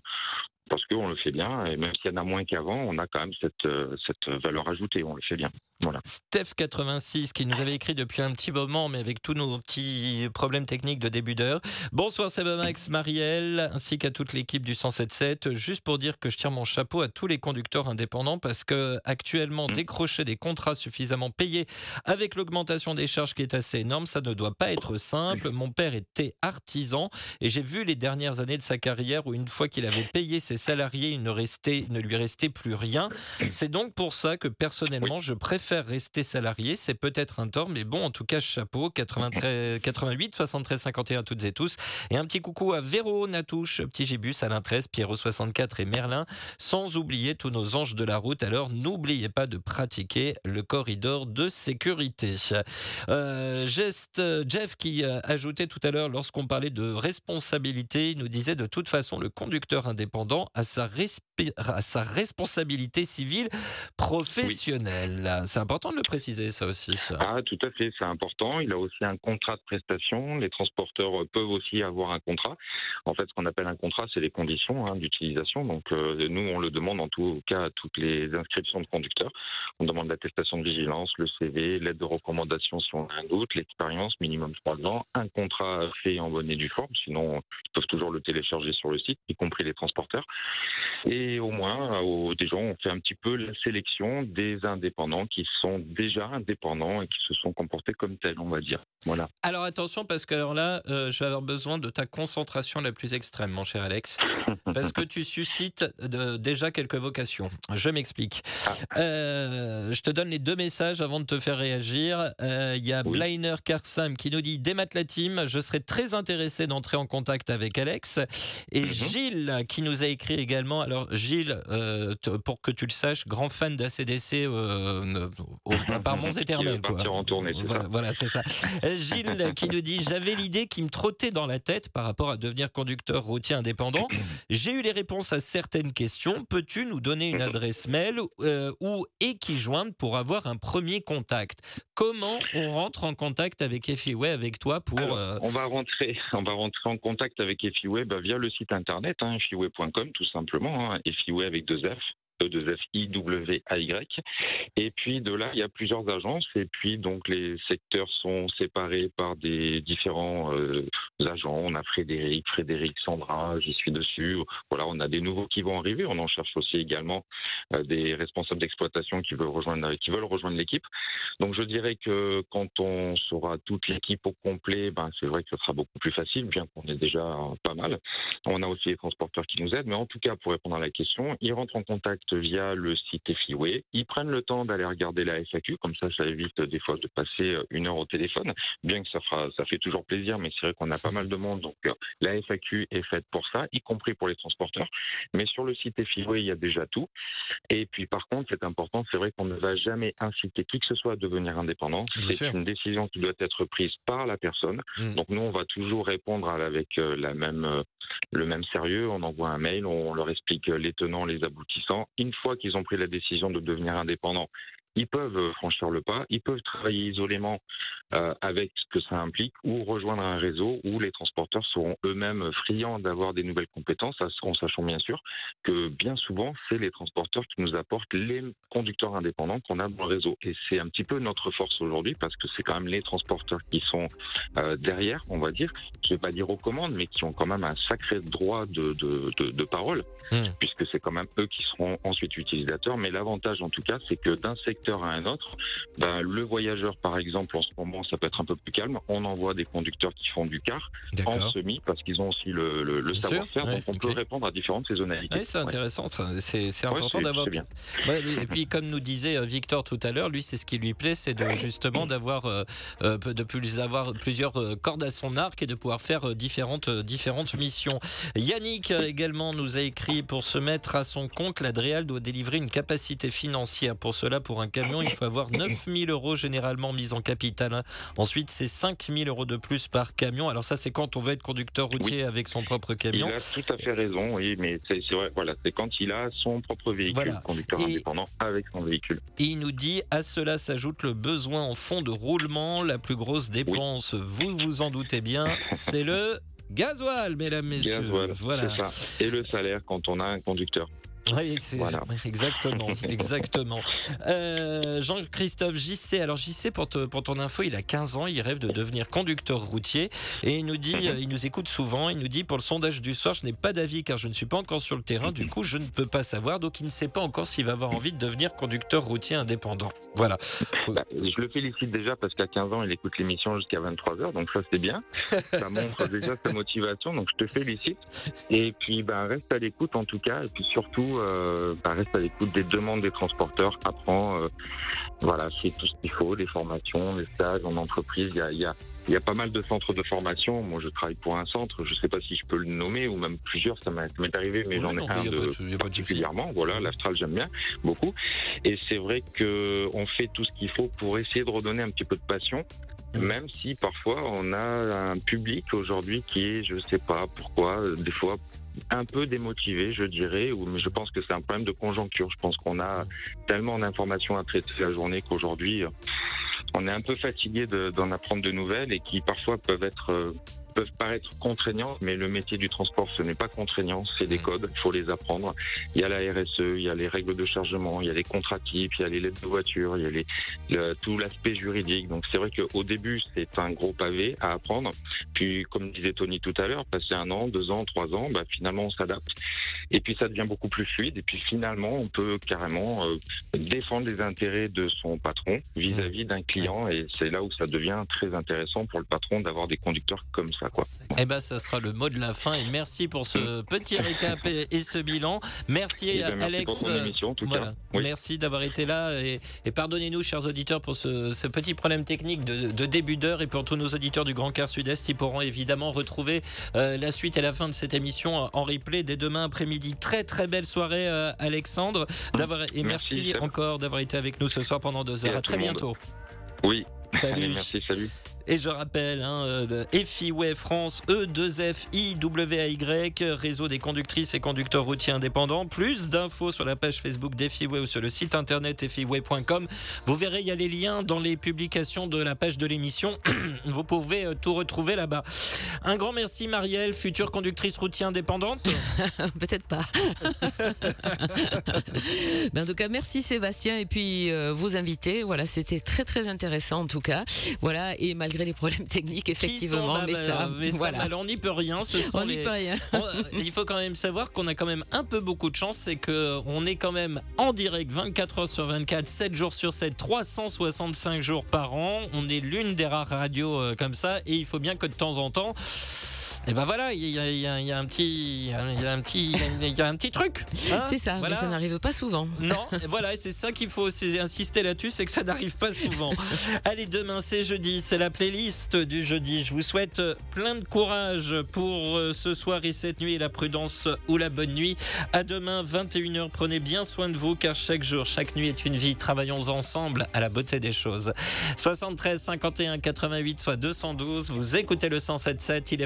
Parce qu'on le fait bien. Et même s'il y en a moins qu'avant, on a quand même cette, euh, cette valeur ajoutée. On le fait bien. Voilà. Steph86 qui nous avait écrit depuis un petit moment, mais avec tous nos petits problèmes techniques de début d'heure. Bonsoir Max, Marielle, ainsi qu'à toute l'équipe du 177. Juste pour dire que je tire mon chapeau à tous les conducteurs indépendants parce que actuellement, Mmh. décrocher des contrats suffisamment payés avec l'augmentation des charges qui est assez énorme, ça ne doit pas être simple. Mon père était artisan et j'ai vu les dernières années de sa carrière où une fois qu'il avait payé ses salariés, il ne, restait, il ne lui restait plus rien. C'est donc pour ça que personnellement, je préfère rester salarié. C'est peut-être un tort, mais bon, en tout cas, chapeau. 93, 88, 73, 51 à toutes et tous. Et un petit coucou à Véro, Natouche, Petit Gibus, Alain 13, Pierrot 64 et Merlin. Sans oublier tous nos anges de la route. Alors, n'oubliez pas de pratiquer le corridor de sécurité. Euh, geste, Jeff qui euh, ajoutait tout à l'heure, lorsqu'on parlait de responsabilité, il nous disait de toute façon, le conducteur indépendant a sa, a sa responsabilité civile professionnelle. C'est important de le préciser, ça aussi. Ah, tout à fait, c'est important. Il a aussi un contrat de prestation. Les transporteurs euh, peuvent aussi avoir un contrat. En fait, ce qu'on appelle un contrat, c'est les conditions hein, d'utilisation. Donc, euh, nous, on le demande en tout cas à toutes les inscriptions de conducteurs. On demande l'attestation de vigilance, le CV, l'aide de recommandation si on a un doute, l'expérience, minimum trois ans, un contrat fait en bonne et due forme. Sinon, ils peuvent toujours le télécharger sur le site, y compris les transporteurs. Et au moins, au- déjà, on fait un petit peu la sélection des indépendants qui sont déjà indépendants et qui se sont comportés comme tels, on va dire. Voilà. Alors attention, parce que alors là, euh, je vais avoir besoin de ta concentration la plus extrême, mon cher Alex, parce que tu suscites de- déjà quelques vocations. Je m'explique. Euh, je te donne les deux messages avant de te faire réagir. Euh, Il y a Oui. Blainer Karsam qui nous dit Démat la team, je serais très intéressé d'entrer en contact avec Alex. Et Mhm. Gilles qui nous a écrit également. Alors Gilles, euh, pour que tu le saches, grand fan d'ACDC part Mons Qui éternel. va partir quoi. en tournée, voilà, c'est ça. Euh, Gilles qui nous dit J'avais l'idée qui me trottait dans la tête par rapport à devenir conducteur routier indépendant. J'ai eu les réponses à certaines questions. Peux-tu nous donner une adresse mail euh, ou et qui joindre pour avoir un premier contact? Comment on rentre en contact avec FIWay avec toi pour. Alors, euh, on va rentrer, on va rentrer en contact avec EFIWay bah, via le site internet, hein, tout simplement, hein, avec deux F. E deux F I W A Y et puis de là il y a plusieurs agences et puis donc les secteurs sont séparés par des différents euh, agents. On a Frédéric Frédéric Sandra j'y suis dessus. Voilà on a des nouveaux qui vont arriver. On en cherche aussi également euh, des responsables d'exploitation qui veulent rejoindre qui veulent rejoindre l'équipe. Donc je dirais que quand on sera toute l'équipe au complet, ben c'est vrai que ce sera beaucoup plus facile, bien qu'on est déjà pas mal. On a aussi les transporteurs qui nous aident, mais en tout cas pour répondre à la question, ils rentrent en contact via le site FIWay. Ils prennent le temps d'aller regarder la FAQ, comme ça ça évite des fois de passer une heure au téléphone, bien que ça fera, ça fait toujours plaisir, mais c'est vrai qu'on a pas mal de monde, donc euh, la FAQ est faite pour ça, y compris pour les transporteurs. Mais sur le site FIWay, il y a déjà tout. Et puis par contre, c'est important, c'est vrai qu'on ne va jamais inciter qui que ce soit à devenir indépendant. C'est une décision qui doit être prise par la personne. Mm. Donc nous, on va toujours répondre avec euh, la même, euh, le même sérieux. On envoie un mail, on leur explique euh, les tenants, les aboutissants. Une fois qu'ils ont pris la décision de devenir indépendant, ils peuvent euh, franchir le pas, ils peuvent travailler isolément euh, avec ce que ça implique ou rejoindre un réseau où les transporteurs seront eux-mêmes friands d'avoir des nouvelles compétences, en sachant bien sûr que bien souvent, c'est les transporteurs qui nous apportent les conducteurs indépendants qu'on a dans le réseau. Et c'est un petit peu notre force aujourd'hui parce que c'est quand même les transporteurs qui sont euh, derrière, on va dire, je vais pas dire aux commandes, mais qui ont quand même un sacré droit de, de, de, de parole, Hmm. puisque c'est quand même eux qui seront ensuite utilisateurs. Mais l'avantage, en tout cas, c'est que d'un secteur à un autre, ben, le voyageur, par exemple, en ce moment, ça peut être un peu plus calme. On envoie des conducteurs qui font du car en semi parce qu'ils ont aussi le, savoir-faire. ouais, donc on peut répondre à différentes saisonnalités. Ouais, c'est intéressant, c'est important d'avoir. et puis comme nous disait euh, Victor tout à l'heure, lui c'est ce qui lui plaît, c'est de justement d'avoir euh, euh, de plus avoir plusieurs cordes à son arc et de pouvoir faire différentes différentes missions. Yannick également nous a écrit pour se mettre à son compte, l'Adréal doit délivrer une capacité financière. Pour cela, pour un camion, il faut avoir 9000 euros généralement mis en capital. hein. Ensuite, c'est 5000 euros de plus par camion. Alors ça, c'est quand on veut être conducteur routier avec son propre Il camion. a tout à fait raison, oui, mais c'est vrai, voilà, c'est quand il a son propre véhicule, Voilà. conducteur Et- indépendant avec son véhicule. Et il nous dit à cela s'ajoute le besoin en fonds de roulement. La plus grosse dépense, vous vous en doutez bien, c'est le gasoil, mesdames, messieurs. Gasoil, voilà. ça. Et le salaire quand on a un conducteur. Oui, c'est Voilà. exactement, exactement. Euh, Jean-Christophe JC, alors JC pour, te- pour ton info, il a 15 ans, il rêve de devenir conducteur routier et il nous dit, Mhm. il nous écoute souvent, il nous dit pour le sondage du soir, je n'ai pas d'avis car je ne suis pas encore sur le terrain, du coup je ne peux pas savoir, donc il ne sait pas encore s'il va avoir envie de devenir conducteur routier indépendant. Voilà. Bah, je le félicite déjà parce qu'à 15 ans, il écoute l'émission jusqu'à 23h, donc ça c'est bien. Ça montre déjà sa motivation, donc je te félicite. Et puis bah, reste à l'écoute en tout cas, et puis surtout euh, bah, reste à l'écoute des demandes des transporteurs, apprends, euh, voilà, c'est tout ce qu'il faut, des formations, des stages en entreprise, il y a, il y a il y a pas mal de centres de formation. Moi, je travaille pour un centre. Je sais pas si je peux le nommer ou même plusieurs. Ça m'est arrivé, mais Oui, j'en ai non, un de particulièrement. Voilà, l'Astral, j'aime bien beaucoup. Et c'est vrai que on fait tout ce qu'il faut pour essayer de redonner un petit peu de passion. Mm. Même si parfois on a un public aujourd'hui qui est, je sais pas pourquoi, euh, des fois un peu démotivé, je dirais, ou je pense que c'est un problème de conjoncture. Je pense qu'on a tellement d'informations à traiter la journée qu'aujourd'hui, euh, on est un peu fatigué de- d'en apprendre de nouvelles et qui parfois peuvent être euh, peuvent paraître contraignantes, mais le métier du transport, ce n'est pas contraignant, c'est des codes, il faut les apprendre. Il y a la RSE, il y a les règles de chargement, il y a les contrats types, il y a les lettres de voiture, il y a les, le- tout l'aspect juridique. Donc c'est vrai qu'au début, c'est un gros pavé à apprendre. Puis, comme disait Tony tout à l'heure, passer un an, deux ans, trois ans, bah, finalement, on s'adapte. Et puis, ça devient beaucoup plus fluide. Et puis, finalement, on peut carrément euh, défendre les intérêts de son patron vis-à-vis d'un client. Et c'est là où ça devient très intéressant pour le patron d'avoir des conducteurs comme ça. Quoi. Eh ben, ça sera le mot de la fin et merci pour ce petit récap et, et ce bilan. Merci, Et ben, merci Alex. pour ton émission, en tout Voilà. cas. Oui. Merci d'avoir été là et, et pardonnez-nous, chers auditeurs, pour ce, ce petit problème technique de, de début d'heure et pour tous nos auditeurs du Grand Quart Sud-Est, ils pourront évidemment retrouver euh, la suite et la fin de cette émission en replay dès demain après-midi. Très très belle soirée, euh, Alexandre, d'avoir et merci, encore d'avoir été avec nous ce soir pendant deux heures. Et à à très bientôt. Oui. Salut. Allez, merci, salut. Et je rappelle, hein, euh, FIWay France, E E2FIWAY, réseau des conductrices et conducteurs routiers indépendants. Plus d'infos sur la page Facebook d'FIWay ou sur le site internet fiway.com. Vous verrez, il y a les liens dans les publications de la page de l'émission. Vous pouvez euh, tout retrouver là-bas. Un grand merci, Marielle, future conductrice routière indépendante. Peut-être pas. Ben, en tout cas, merci Sébastien et puis euh, vos invités. Voilà, c'était très très intéressant en tout cas. Voilà, et malgré les problèmes techniques, effectivement, là, mais bah, ça, mais ça, voilà. alors, on n'y peut rien. Ce sont On n'y les- peut rien. On- il faut quand même savoir qu'on a quand même un peu beaucoup de chance, c'est que on est quand même en direct 24 heures sur 24, 7 jours sur 7, 365 jours par an. On est l'une des rares radios euh, comme ça, et il faut bien que de temps en temps. Et ben voilà, il y a, il y a- il y a un petit, il y a un petit, il y a un petit truc. hein, C'est ça, voilà. mais ça n'arrive pas souvent. Non, et voilà, et c'est ça qu'il faut insister là-dessus, c'est que ça n'arrive pas souvent. Allez, demain c'est jeudi, c'est la playlist du jeudi. Je vous souhaite euh, plein de courage pour euh, ce soir et cette nuit, la prudence ou la bonne nuit. À demain, 21h, prenez bien soin de vous, car chaque jour, chaque nuit est une vie. Travaillons ensemble à la beauté des choses. 73 51 88 soit 212, vous écoutez le 177, il est